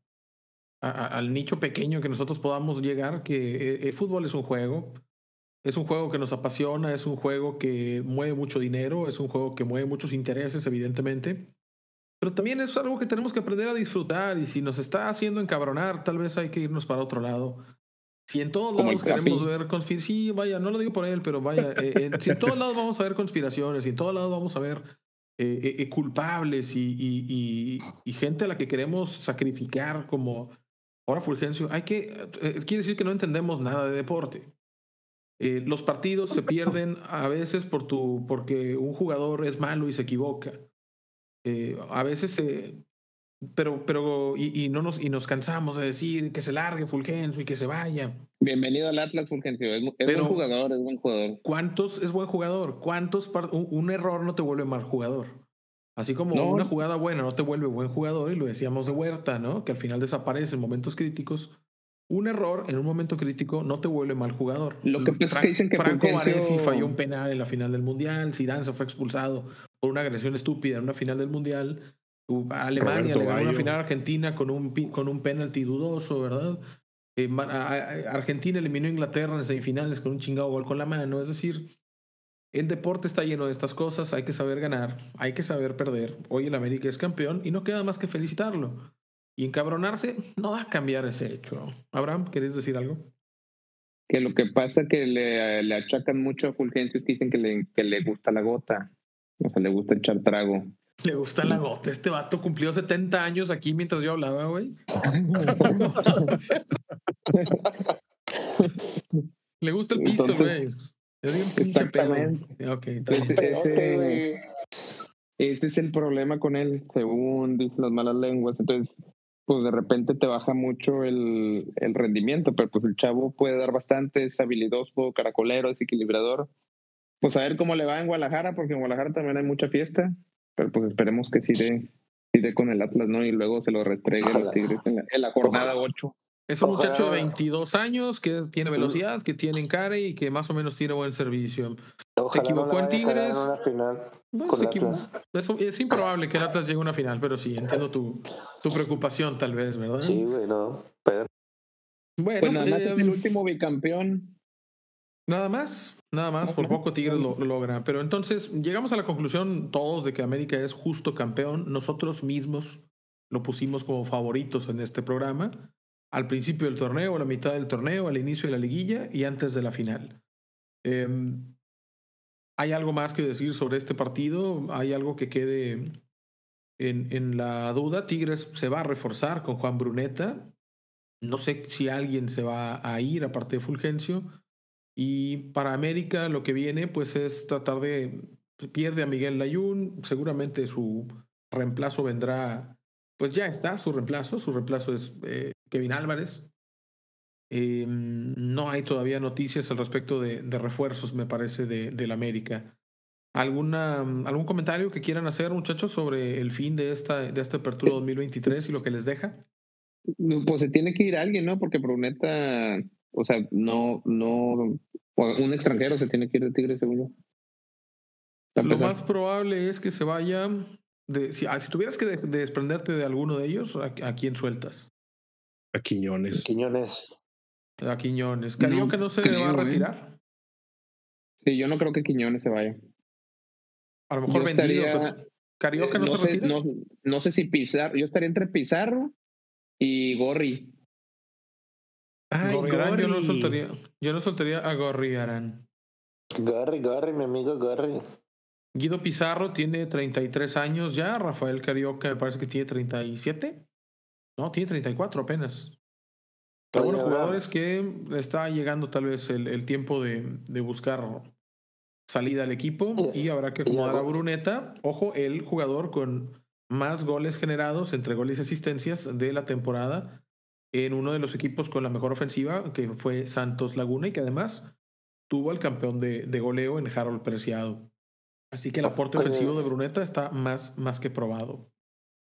al nicho pequeño que nosotros podamos llegar, que el, fútbol es un juego. Es un juego que nos apasiona, es un juego que mueve mucho dinero, es un juego que mueve muchos intereses, evidentemente. Pero también es algo que tenemos que aprender a disfrutar y si nos está haciendo encabronar, tal vez hay que irnos para otro lado. Si en todos lados queremos ver conspiraciones, sí, vaya, no lo digo por él, pero vaya, eh, eh, si en todos lados vamos a ver conspiraciones, si en todos lados vamos a ver eh, culpables y, y, y, gente a la que queremos sacrificar como ahora Fulgencio, hay que, quiere decir que no entendemos nada de deporte. los partidos se pierden a veces por tu, porque un jugador es malo y se equivoca. a veces se, pero, pero, y, y, no nos, y nos cansamos de decir que se largue Fulgencio y que se vaya. Bienvenido al Atlas, Fulgencio. Es, buen jugador, es buen jugador. ¿Cuántos es buen jugador? ¿Cuántos un, error no te vuelve mal jugador? Así como una jugada buena no te vuelve buen jugador, y lo decíamos de Huerta, ¿no? Que al final desaparece en momentos críticos. Un error en un momento crítico no te vuelve mal jugador. Lo que pasa es que dicen que Franco Fulgencio... falló un penal en la final del Mundial, Zidane se fue expulsado por una agresión estúpida en una final del Mundial. Alemania le ganó una final a Argentina con un, con un penalti dudoso, ¿verdad? Eh, Argentina eliminó a Inglaterra en semifinales con un chingado gol con la mano. Es decir, el deporte está lleno de estas cosas. Hay que saber ganar, hay que saber perder. Hoy el América es campeón y no queda más que felicitarlo. Y encabronarse no va a cambiar ese hecho. Abraham, ¿querés decir algo? Que lo que pasa es que le, le achacan mucho a Fulgencio que dicen que le, que le gusta la gota. O sea, le gusta echar trago. Le gusta la gota. Este vato cumplió 70 años aquí mientras yo hablaba, güey. Le gusta el pisto, güey. Exactamente. Okay, ese, ese, es el problema con él, según dicen las malas lenguas. Entonces, pues de repente te baja mucho el, el rendimiento, pero pues el chavo puede dar bastante, es habilidoso, caracolero, es equilibrador. Pues a ver cómo le va en Guadalajara, porque en Guadalajara también hay mucha fiesta. Pero pues esperemos que sí dé, con el Atlas, ¿no? Y luego se lo restregue los Tigres en la, jornada 8. Es un muchacho de 22 años que tiene velocidad, que tiene encare y que más o menos tiene buen servicio. se equivocó en Tigres. es, improbable que el Atlas llegue a una final, pero sí, entiendo tu, tu preocupación tal vez, ¿verdad? Sí, bueno, pero... Bueno, pues nada más es el último bicampeón. Nada más. Nada más, por poco Tigres lo, logra. Pero entonces llegamos a la conclusión todos de que América es justo campeón. Nosotros mismos lo pusimos como favoritos en este programa. Al principio del torneo, a la mitad del torneo, al inicio de la liguilla y antes de la final. Em, ¿Hay algo más que decir sobre este partido? ¿Hay algo que quede en, en la duda? Tigres se va a reforzar con Juan Bruneta. No sé si alguien se va a ir aparte de Fulgencio. Y para América lo que viene pues es tratar de, pierde a Miguel Layún, seguramente su reemplazo vendrá, pues ya está su reemplazo, su reemplazo es eh, Kevin Álvarez. Eh, no hay todavía noticias al respecto de, refuerzos, me parece, de, del América. ¿Alguna, ¿Algún comentario que quieran hacer, muchachos, sobre el fin de esta, de esta apertura 2023 y lo que les deja? Pues se tiene que ir alguien, ¿no? Porque Bruneta o sea, no, no, un extranjero se tiene que ir de Tigres, según yo. Lo más probable es que se vaya. De, si, ah, si tuvieras que desprenderte de alguno de ellos, ¿a, quién sueltas? A Quiñones. Quiñones. A Quiñones. ¿Carioca no, se va a ¿eh? retirar? Sí, yo no creo que Quiñones se vaya. A lo mejor vendido. Carioca no, se sé, retira. No, no sé si Pizarro. Yo estaría entre Pizarro y Gorri. Yo no soltaría, yo no soltaría a Gorri Arán. Gorri, Gorri, mi amigo Gorri. Guido Pizarro tiene 33 años ya. Rafael Carioca me parece que tiene 37. No, tiene 34 apenas. Pero bueno, jugadores que está llegando tal vez el, el tiempo de, de, buscar salida al equipo y habrá que acomodar a Bruneta. Ojo, el jugador con más goles generados entre goles y asistencias de la temporada en uno de los equipos con la mejor ofensiva, que fue Santos Laguna, y que además tuvo al campeón de, de goleo en Harold Preciado. Así que el aporte ofensivo de Bruneta está más, más que probado.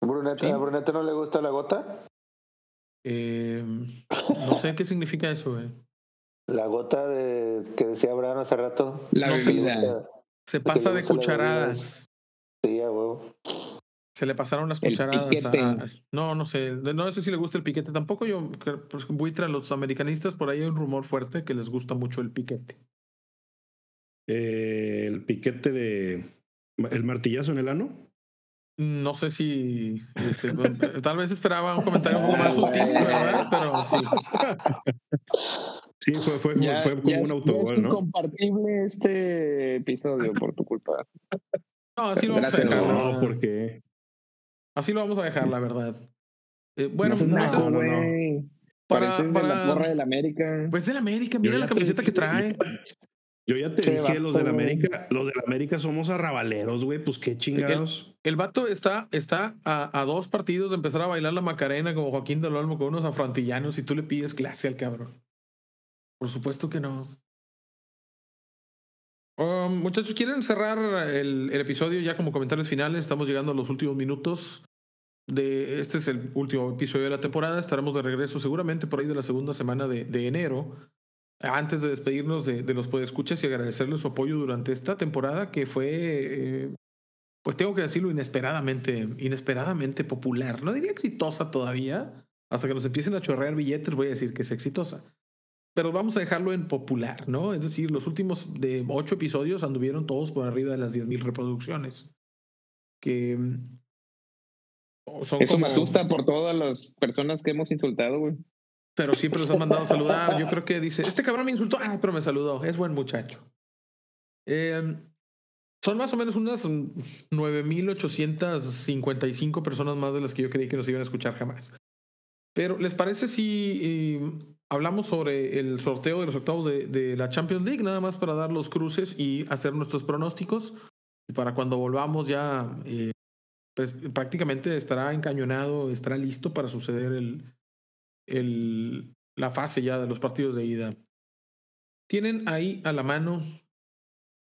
¿Bruneta, ¿A Bruneta no le gusta la gota? Eh, no sé qué significa eso. Eh. La gota de que decía Abraham hace rato. La Se, pasa de cucharadas. Sí, a huevo. Se le pasaron las cucharadas a, No, no sé. No sé si le gusta el piquete. Tampoco yo. Pues, buitre a los americanistas, por ahí hay un rumor fuerte que les gusta mucho el piquete. Eh, el piquete de. ¿El martillazo en el ano? No sé si. Este, tal vez esperaba un comentario un poco más sutil, ¿verdad? Pero sí. Sí, fue, fue, Ya- fue como ya un es- autogol, es ¿no? incompartible este episodio por tu culpa. No, así lo vamos a dejar. No, verdad. porque Así lo vamos a dejar, la verdad. Eh, bueno, no no no. Para- Pareces para- de la porra del América. pues del América, mira la te camiseta que trae. yo ya te Qué dije, los del vato. América, los del América somos arrabaleros, güey, pues qué chingados. El vato está, está a, a dos partidos de empezar a bailar la Macarena como Joaquín del Olmo con unos afrontillanos y tú le pides clase al cabrón. Por supuesto que no. Um, muchachos, ¿quieren cerrar el, episodio ya como comentarios finales? Estamos llegando a los últimos minutos. De, este es el último episodio de la temporada. Estaremos de regreso seguramente por ahí de la segunda semana de, de enero. Antes de despedirnos de, de los podescuchas y agradecerles su apoyo durante esta temporada que fue eh, pues tengo que decirlo inesperadamente, inesperadamente popular. No diría exitosa todavía. Hasta que nos empiecen a chorrear billetes voy a decir que es exitosa. Pero vamos a dejarlo en popular, ¿no? Es decir, los últimos de ocho episodios anduvieron todos por arriba de las 10.000 reproducciones. Que mm, son Eso como... me asusta por todas las personas que hemos insultado, güey. Pero siempre los han mandado a saludar. Yo creo que dice, este cabrón me insultó, ah, pero me saludó, es buen muchacho. Eh, son más o menos unas mm, 9.855 personas más de las que yo creí que nos iban a escuchar jamás. Pero, ¿les parece si eh, hablamos sobre el sorteo de los octavos de, de la Champions League? Nada más para dar los cruces y hacer nuestros pronósticos. Y para cuando volvamos ya, eh, pues prácticamente estará encañonado, estará listo para suceder el, el, la fase ya de los partidos de ida. ¿Tienen ahí a la mano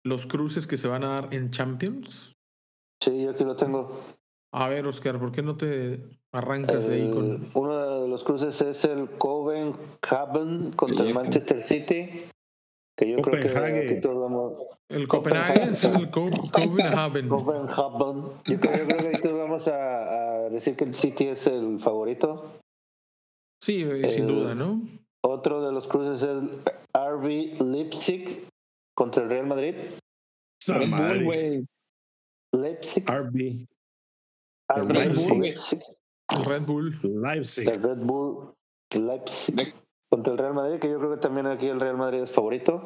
los cruces que se van a dar en Champions? Sí, yo aquí lo tengo. A ver, Oscar, ¿por qué no te arrancas ahí con... Uno los cruces es el Copenhagen contra el Manchester City. Que yo creo que todos vamos. El Copenhague es el Co- Copenhagen. Copenhagen. Yo creo, yo creo que aquí todos vamos a, a decir que el City es el favorito. Sí, sin duda, ¿no? Otro de los cruces es el RB Leipzig contra el Real Madrid. Red Bull. Leipzig. RB, RB Leipzig. Leipzig. Red Bull. Leipzig. El Red Bull Leipzig. Contra el Real Madrid, que yo creo que también aquí el Real Madrid es favorito.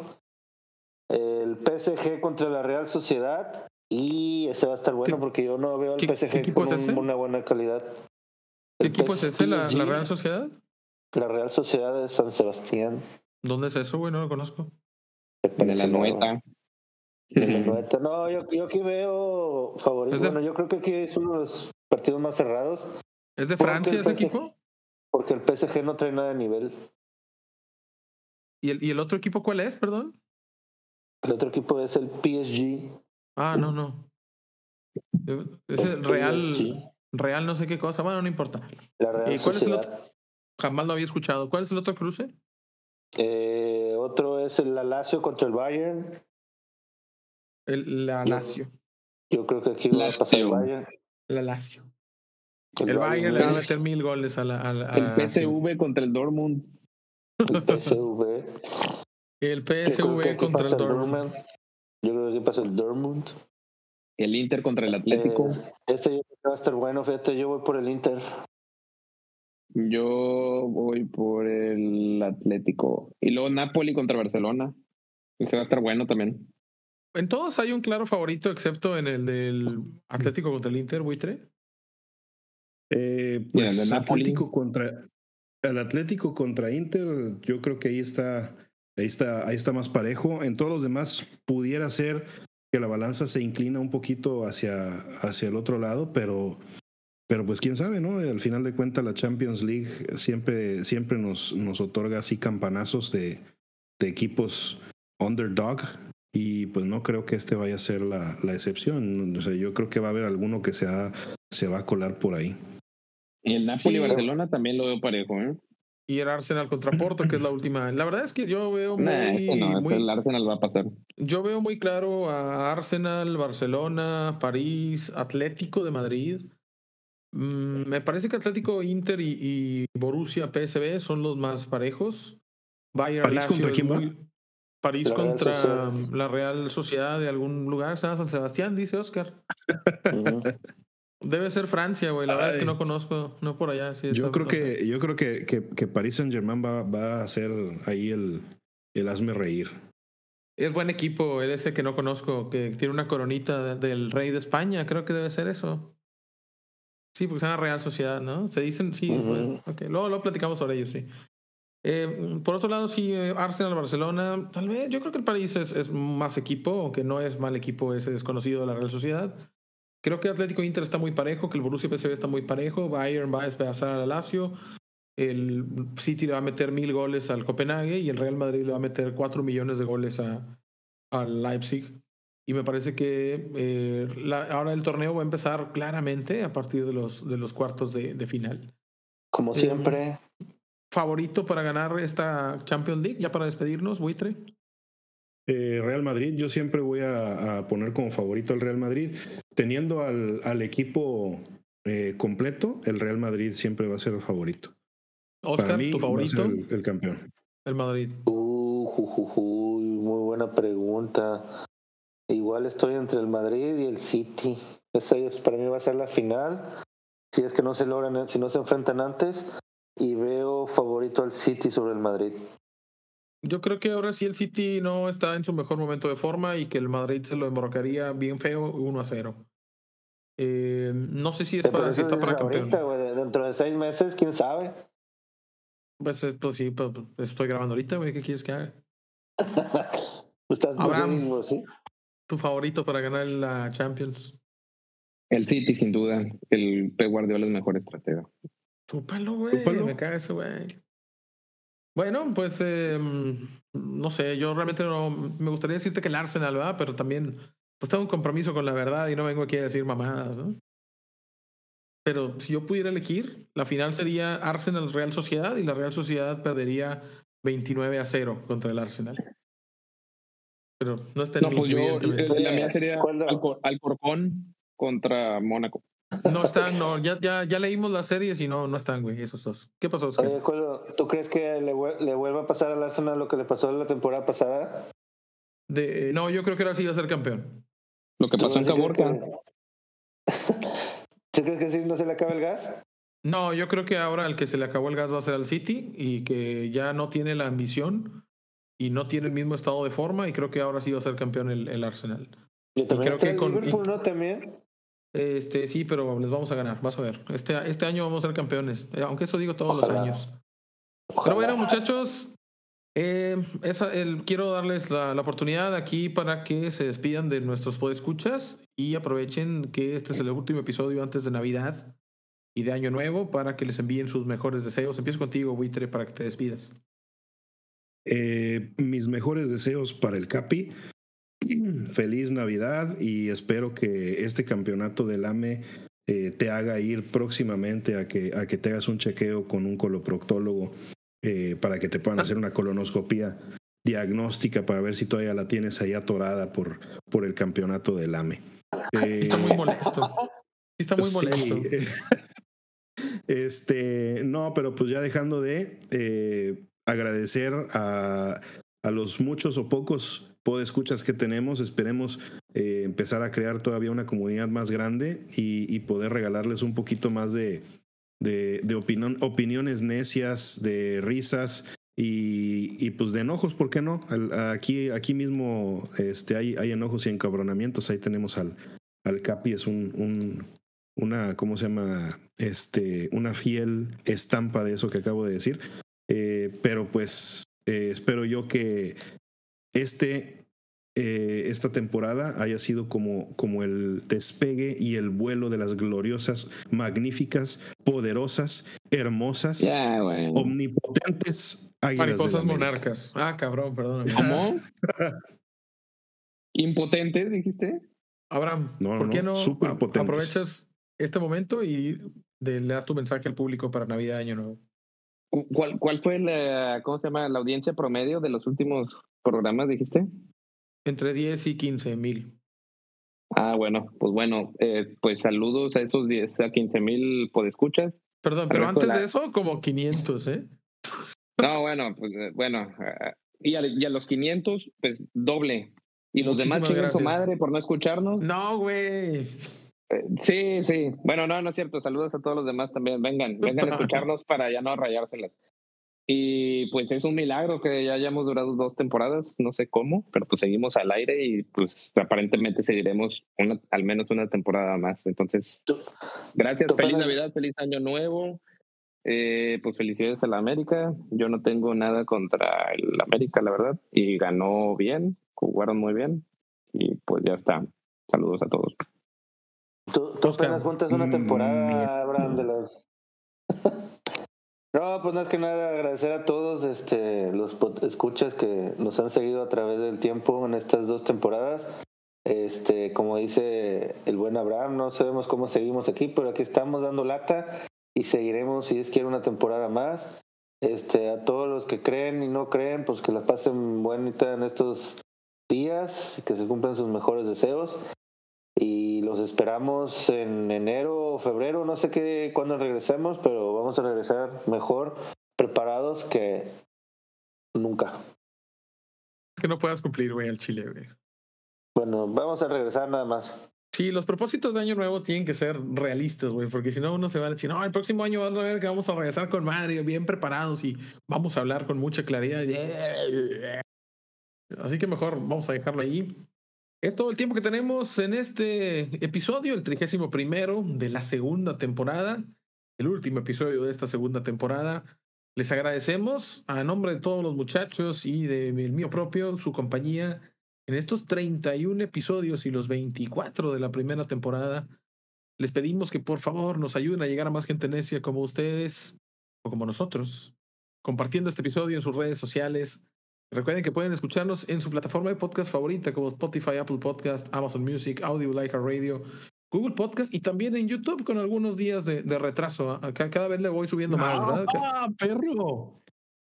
El PSG contra la Real Sociedad. Y ese va a estar bueno ¿Qué- porque yo no veo al PSG con es un- una buena calidad. ¿Qué El equipo es ese? ¿La, Real Sociedad? La Real Sociedad de San Sebastián. ¿Dónde es eso, güey? No lo conozco. De la nueta. De la Nueta. No, yo, yo aquí veo favorito. Bueno, yo creo que aquí es uno de los partidos más cerrados ¿Es de Francia ese PSG equipo? porque el PSG no trae nada de nivel. ¿Y el, ¿Y el otro equipo cuál es, perdón? El otro equipo es el PSG. Ah, no, no. Eh, Es el Real, PSG. Real no sé qué cosa. Bueno, no importa. La Real ¿Y cuál es el otro? Jamás lo había escuchado. ¿Cuál es el otro cruce? Eh, otro es el Lazio contra el Bayern. El, la Yo- Lazio. Yo creo que aquí va a pasar el. Bayern. La Lazio. El Bayern le va a meter mil goles a la. a la- a El PSV contra el Dortmund. El PSV. El PSV contra el Dortmund. Yo creo que pasa el Dortmund. El Inter contra el Atlético. Eh, este yo creo que va a estar bueno, fíjate, yo voy por el Inter. Yo voy por el Atlético. Y luego Napoli contra Barcelona. Ese va a estar bueno también. En todos hay un claro favorito, excepto en el del Atlético contra el Inter, buitre. Eh, pues Napoli. Atlético contra el Atlético contra Inter, yo creo que ahí está, ahí está, ahí está más parejo. En todos los demás pudiera ser que la balanza se inclina un poquito hacia, hacia el otro lado, pero, pero pues quién sabe, ¿no? Al final de cuentas la Champions League siempre, siempre nos, nos otorga así campanazos de, de equipos underdog. Y pues no creo que este vaya a ser la, la excepción. O sea, yo creo que va a haber alguno que se, ha- se va a colar por ahí. Y el Napoli Sí. Barcelona también lo veo parejo, ¿eh? Y el Arsenal contra Porto, que es la última. La verdad es que yo veo muy, Nah, este no, este muy- el Arsenal va a pasar. yo veo muy claro a Arsenal, Barcelona, París, Atlético de Madrid. Mm, me parece que Atlético, Inter y, y Borussia, PSV son los más parejos. Bayern, ¿París Lazio contra quién va? París La contra la Real Sociedad de algún lugar, San Sebastián, dice Oscar. Ujú. Debe ser Francia, güey. La verdad es que no conozco, no por allá. yo, creo que, yo creo que, que, que Paris Saint Germain va, va a ser ahí el, el hazme reír. Es buen equipo, el ese que no conozco, que tiene una coronita del rey de España, creo que debe ser eso. Sí, porque se llama Real Sociedad, ¿no? Se dicen, sí, luego, lo platicamos sobre ellos, sí. Eh, por otro lado, sí, eh, Arsenal, Barcelona, tal vez, yo creo que el París es, es, más equipo, aunque no es mal equipo ese desconocido de la Real Sociedad. Creo que Atlético Inter está muy parejo, que el Borussia PSV está muy parejo, Bayern va a despedazar al Lazio, el City le va a meter mil goles al Copenhague y el Real Madrid le va a meter cuatro millones de goles a, al Leipzig. Y me parece que eh, ahora el torneo va a empezar claramente a partir de los, de los cuartos de, final. Como siempre. ¿Favorito para ganar esta Champions League? Ya para despedirnos, Buitre. Eh, Real Madrid, yo siempre voy a, poner como favorito al Real Madrid. Teniendo al, al equipo eh, completo, el Real Madrid siempre va a ser el favorito. Oscar, ¿tu favorito? el, campeón. El Madrid. Uh, muy buena pregunta. Igual estoy entre el Madrid y el City. Esa para mí va a ser la final. Si es que no se logran, si no se enfrentan antes. Y veo favorito al City sobre el Madrid. Yo creo que ahora sí el City no está en su mejor momento de forma y que el Madrid se lo emborracaría bien feo 1 a 0. Eh, no sé si es para, si está para campeón. dentro de seis meses, quién sabe. Pues, pues sí, pues, pues, estoy grabando ahorita, güey. ¿Qué quieres que haga? Estás Abraham, ¿sí? ¿Tu favorito para ganar la Champions? El City, sin duda. El P. Guardiola es mejor estratega. Chúpalo, güey. Me cae ese, güey. Bueno, pues em, no sé, yo realmente no me gustaría decirte que el Arsenal, ¿verdad? Pero también pues tengo un compromiso con la verdad y no vengo aquí a decir mamadas, ¿no? Pero si yo pudiera elegir, la final sería Arsenal Real Sociedad y la Real Sociedad perdería 29 a 0 contra el Arsenal. Pero no está en no, pues yo, la mía sería Alcorcón contra Mónaco. No están, no, ya, ya, ya leímos las series y no, no están, güey, esos dos. ¿Qué pasó, Oscar? ¿tú crees que le, le, vuelva a pasar al Arsenal lo que le pasó la temporada pasada? De, no, yo creo que ahora sí va a ser campeón. Lo que pasó en Caborca. ¿Tú crees que sí no se le acaba el gas? No, yo creo que ahora el que se le acabó el gas va a ser al City y que ya no tiene la ambición y no tiene el mismo estado de forma y creo que ahora sí va a ser campeón el, el Arsenal. Yo también creo que con Liverpool, ¿no? También. Este, sí, pero les vamos a ganar, vas a ver. Este, este año vamos a ser campeones, eh, aunque eso digo todos los años. Pero bueno, muchachos, eh, esa, el, quiero darles la, la, oportunidad aquí para que se despidan de nuestros podescuchas y aprovechen que este es el último episodio antes de Navidad y de Año Nuevo para que les envíen sus mejores deseos. Empiezo contigo, Buitre, para que te despidas. Eh, mis mejores deseos para el Capi. Feliz Navidad y espero que este campeonato del AME eh, te haga ir próximamente a que, a que te hagas un chequeo con un coloproctólogo eh, para que te puedan hacer una colonoscopía diagnóstica para ver si todavía la tienes ahí atorada por, por el campeonato del AME. está muy molesto. Está muy molesto. este, no, pero pues ya dejando de agradecer a, a los muchos o pocos podescuchas que tenemos. Esperemos eh, empezar a crear todavía una comunidad más grande y, poder regalarles un poquito más de, opiniones necias, de risas y, pues de enojos, ¿por qué no? Aquí, aquí mismo este, hay, enojos y encabronamientos. Ahí tenemos al, al Capi, es un, una, ¿cómo se llama? Este, una fiel estampa de eso que acabo de decir. Eh, pero pues eh, espero yo que este, eh, esta temporada haya sido como, como el despegue y el vuelo de las gloriosas, magníficas, poderosas, hermosas, omnipotentes águilas. Mariposas monarcas. Ah, cabrón, perdón. ¿Cómo? ¿Impotentes, dijiste? Abraham, ¿por qué no aprovechas este momento y le das tu mensaje al público para Navidad Año Nuevo? ¿Cuál, ¿Cuál fue la, cómo se llama, la audiencia promedio de los últimos programas, dijiste? Entre 10 y 15 mil. Ah, bueno, pues bueno, eh, pues saludos a esos 10 a 15 mil podescuchas. Perdón, pero antes de eso, como 500, ¿eh? No, bueno, pues eh, bueno, eh, y a, y a los 500, pues doble. Y los demás chingan su madre por no escucharnos. No, güey. Eh, sí, sí. Bueno, no, no es cierto. Saludos a todos los demás también. Vengan, vengan a escucharnos para ya no rayárselas. Y pues es un milagro que ya hayamos durado dos temporadas, no sé cómo, pero pues seguimos al aire y pues aparentemente seguiremos una, al menos una temporada más. Entonces, gracias, feliz Navidad, feliz Año Nuevo. Eh, pues felicidades a la América. Yo no tengo nada contra el América, la verdad, y ganó bien, jugaron muy bien y pues ya está. Saludos a todos. Tú, tú apenas juntas una temporada, Abraham, de las no, pues más que nada agradecer a todos este, los escuchas que nos han seguido a través del tiempo en estas dos temporadas. Este, como dice el buen Abraham, no sabemos cómo seguimos aquí, pero aquí estamos dando lata y seguiremos si es quiere una temporada más. Este, a todos los que creen y no creen, pues que la pasen bonita en estos días, que se cumplan sus mejores deseos y los esperamos en enero o febrero, no sé qué cuándo regresemos, pero vamos a regresar mejor preparados que nunca. Es que no puedas cumplir, güey, al Chile, güey. Bueno, vamos a regresar nada más. Sí, los propósitos de año nuevo tienen que ser realistas, güey, porque si no uno se va a decir, no, el próximo año vamos a ver que vamos a regresar con Mario, bien preparados y vamos a hablar con mucha claridad. Así que mejor vamos a dejarlo ahí. Es todo el tiempo que tenemos en este episodio, el trigésimo primero de la segunda temporada, el último episodio de esta segunda temporada. Les agradecemos a nombre de todos los muchachos y de mío propio su compañía en estos 31 episodios y los 24 de la primera temporada. Les pedimos que por favor nos ayuden a llegar a más gente necia como ustedes o como nosotros, compartiendo este episodio en sus redes sociales, Recuerden que pueden escucharnos en su plataforma de podcast favorita como Spotify, Apple Podcast, Amazon Music, Audio Like Radio, Google Podcast y también en YouTube con algunos días de, retraso. ¿ah? Cada vez le voy subiendo más, ¿verdad? ¡Ah, perro!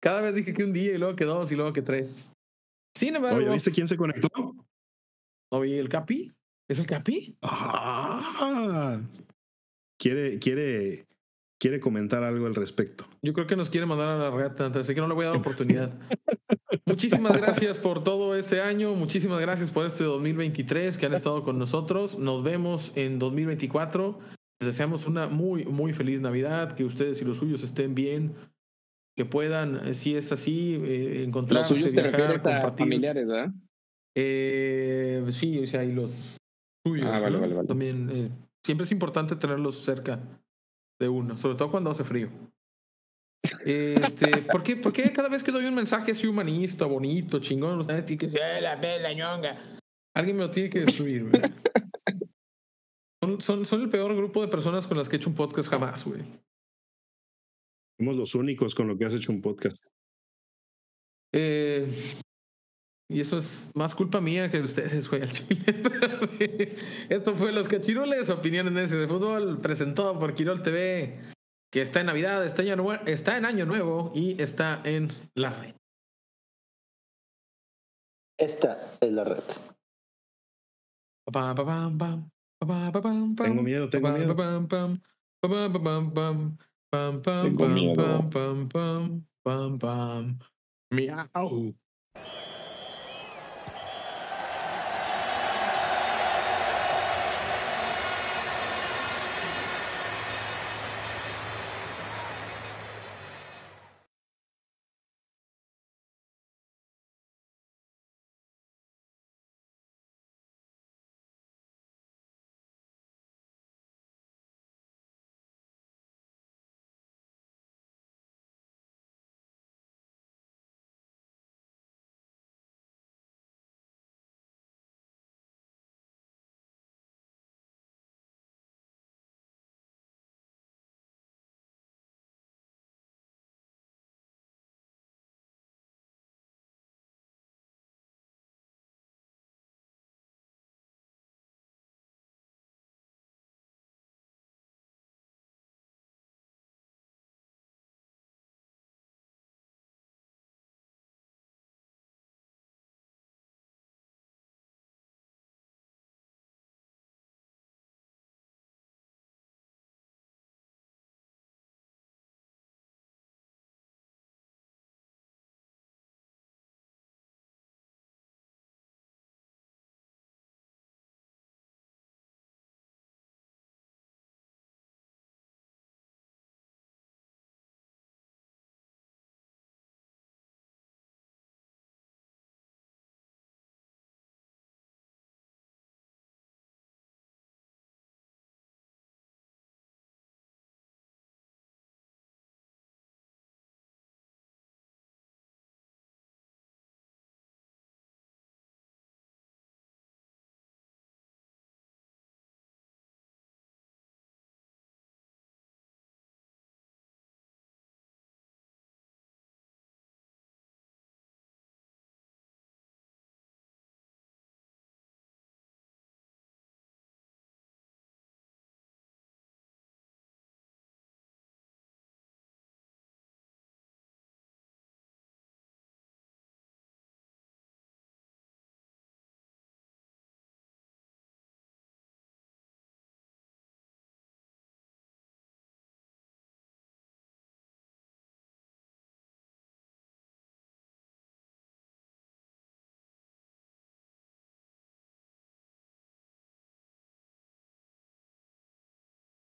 Cada vez dije que un día y luego que dos y luego que tres. Sin embargo. Oye, ¿viste quién se conectó? ¿No vi el Capi? ¿Es el Capi? Ah, quiere, quiere, quiere comentar algo al respecto. Yo creo que nos quiere mandar a la reata, así que no le voy a dar oportunidad. Muchísimas gracias por todo este año, muchísimas gracias por este 2023 que han estado con nosotros. Nos vemos en 2024. Les deseamos una muy, muy feliz Navidad, que ustedes y los suyos estén bien, que puedan, eh, si es así, eh, encontrarse, los viajar, compartir. familiares, ¿verdad? Eh, sí, o sea, y los suyos. Ah, vale, vale, También eh, siempre es importante tenerlos cerca de uno, sobre todo cuando hace frío. Este, ¿por qué, ¿por qué cada vez que doy un mensaje así humanista, bonito, chingón, que sea la pela ñonga? Alguien me lo tiene que destruir, güey. Son, son, son, el peor grupo de personas con las que he hecho un podcast jamás, güey. Somos los únicos con los que has hecho un podcast. Eh, y eso es más culpa mía que de ustedes, güey, al chile. Esto fue Los Cachirules, opiniones de fútbol, presentado por Quirol TV que está en Navidad, está en, Año, está en Año Nuevo y está en la red. Esta es la red. Tengo miedo, tengo miedo. Tengo miedo.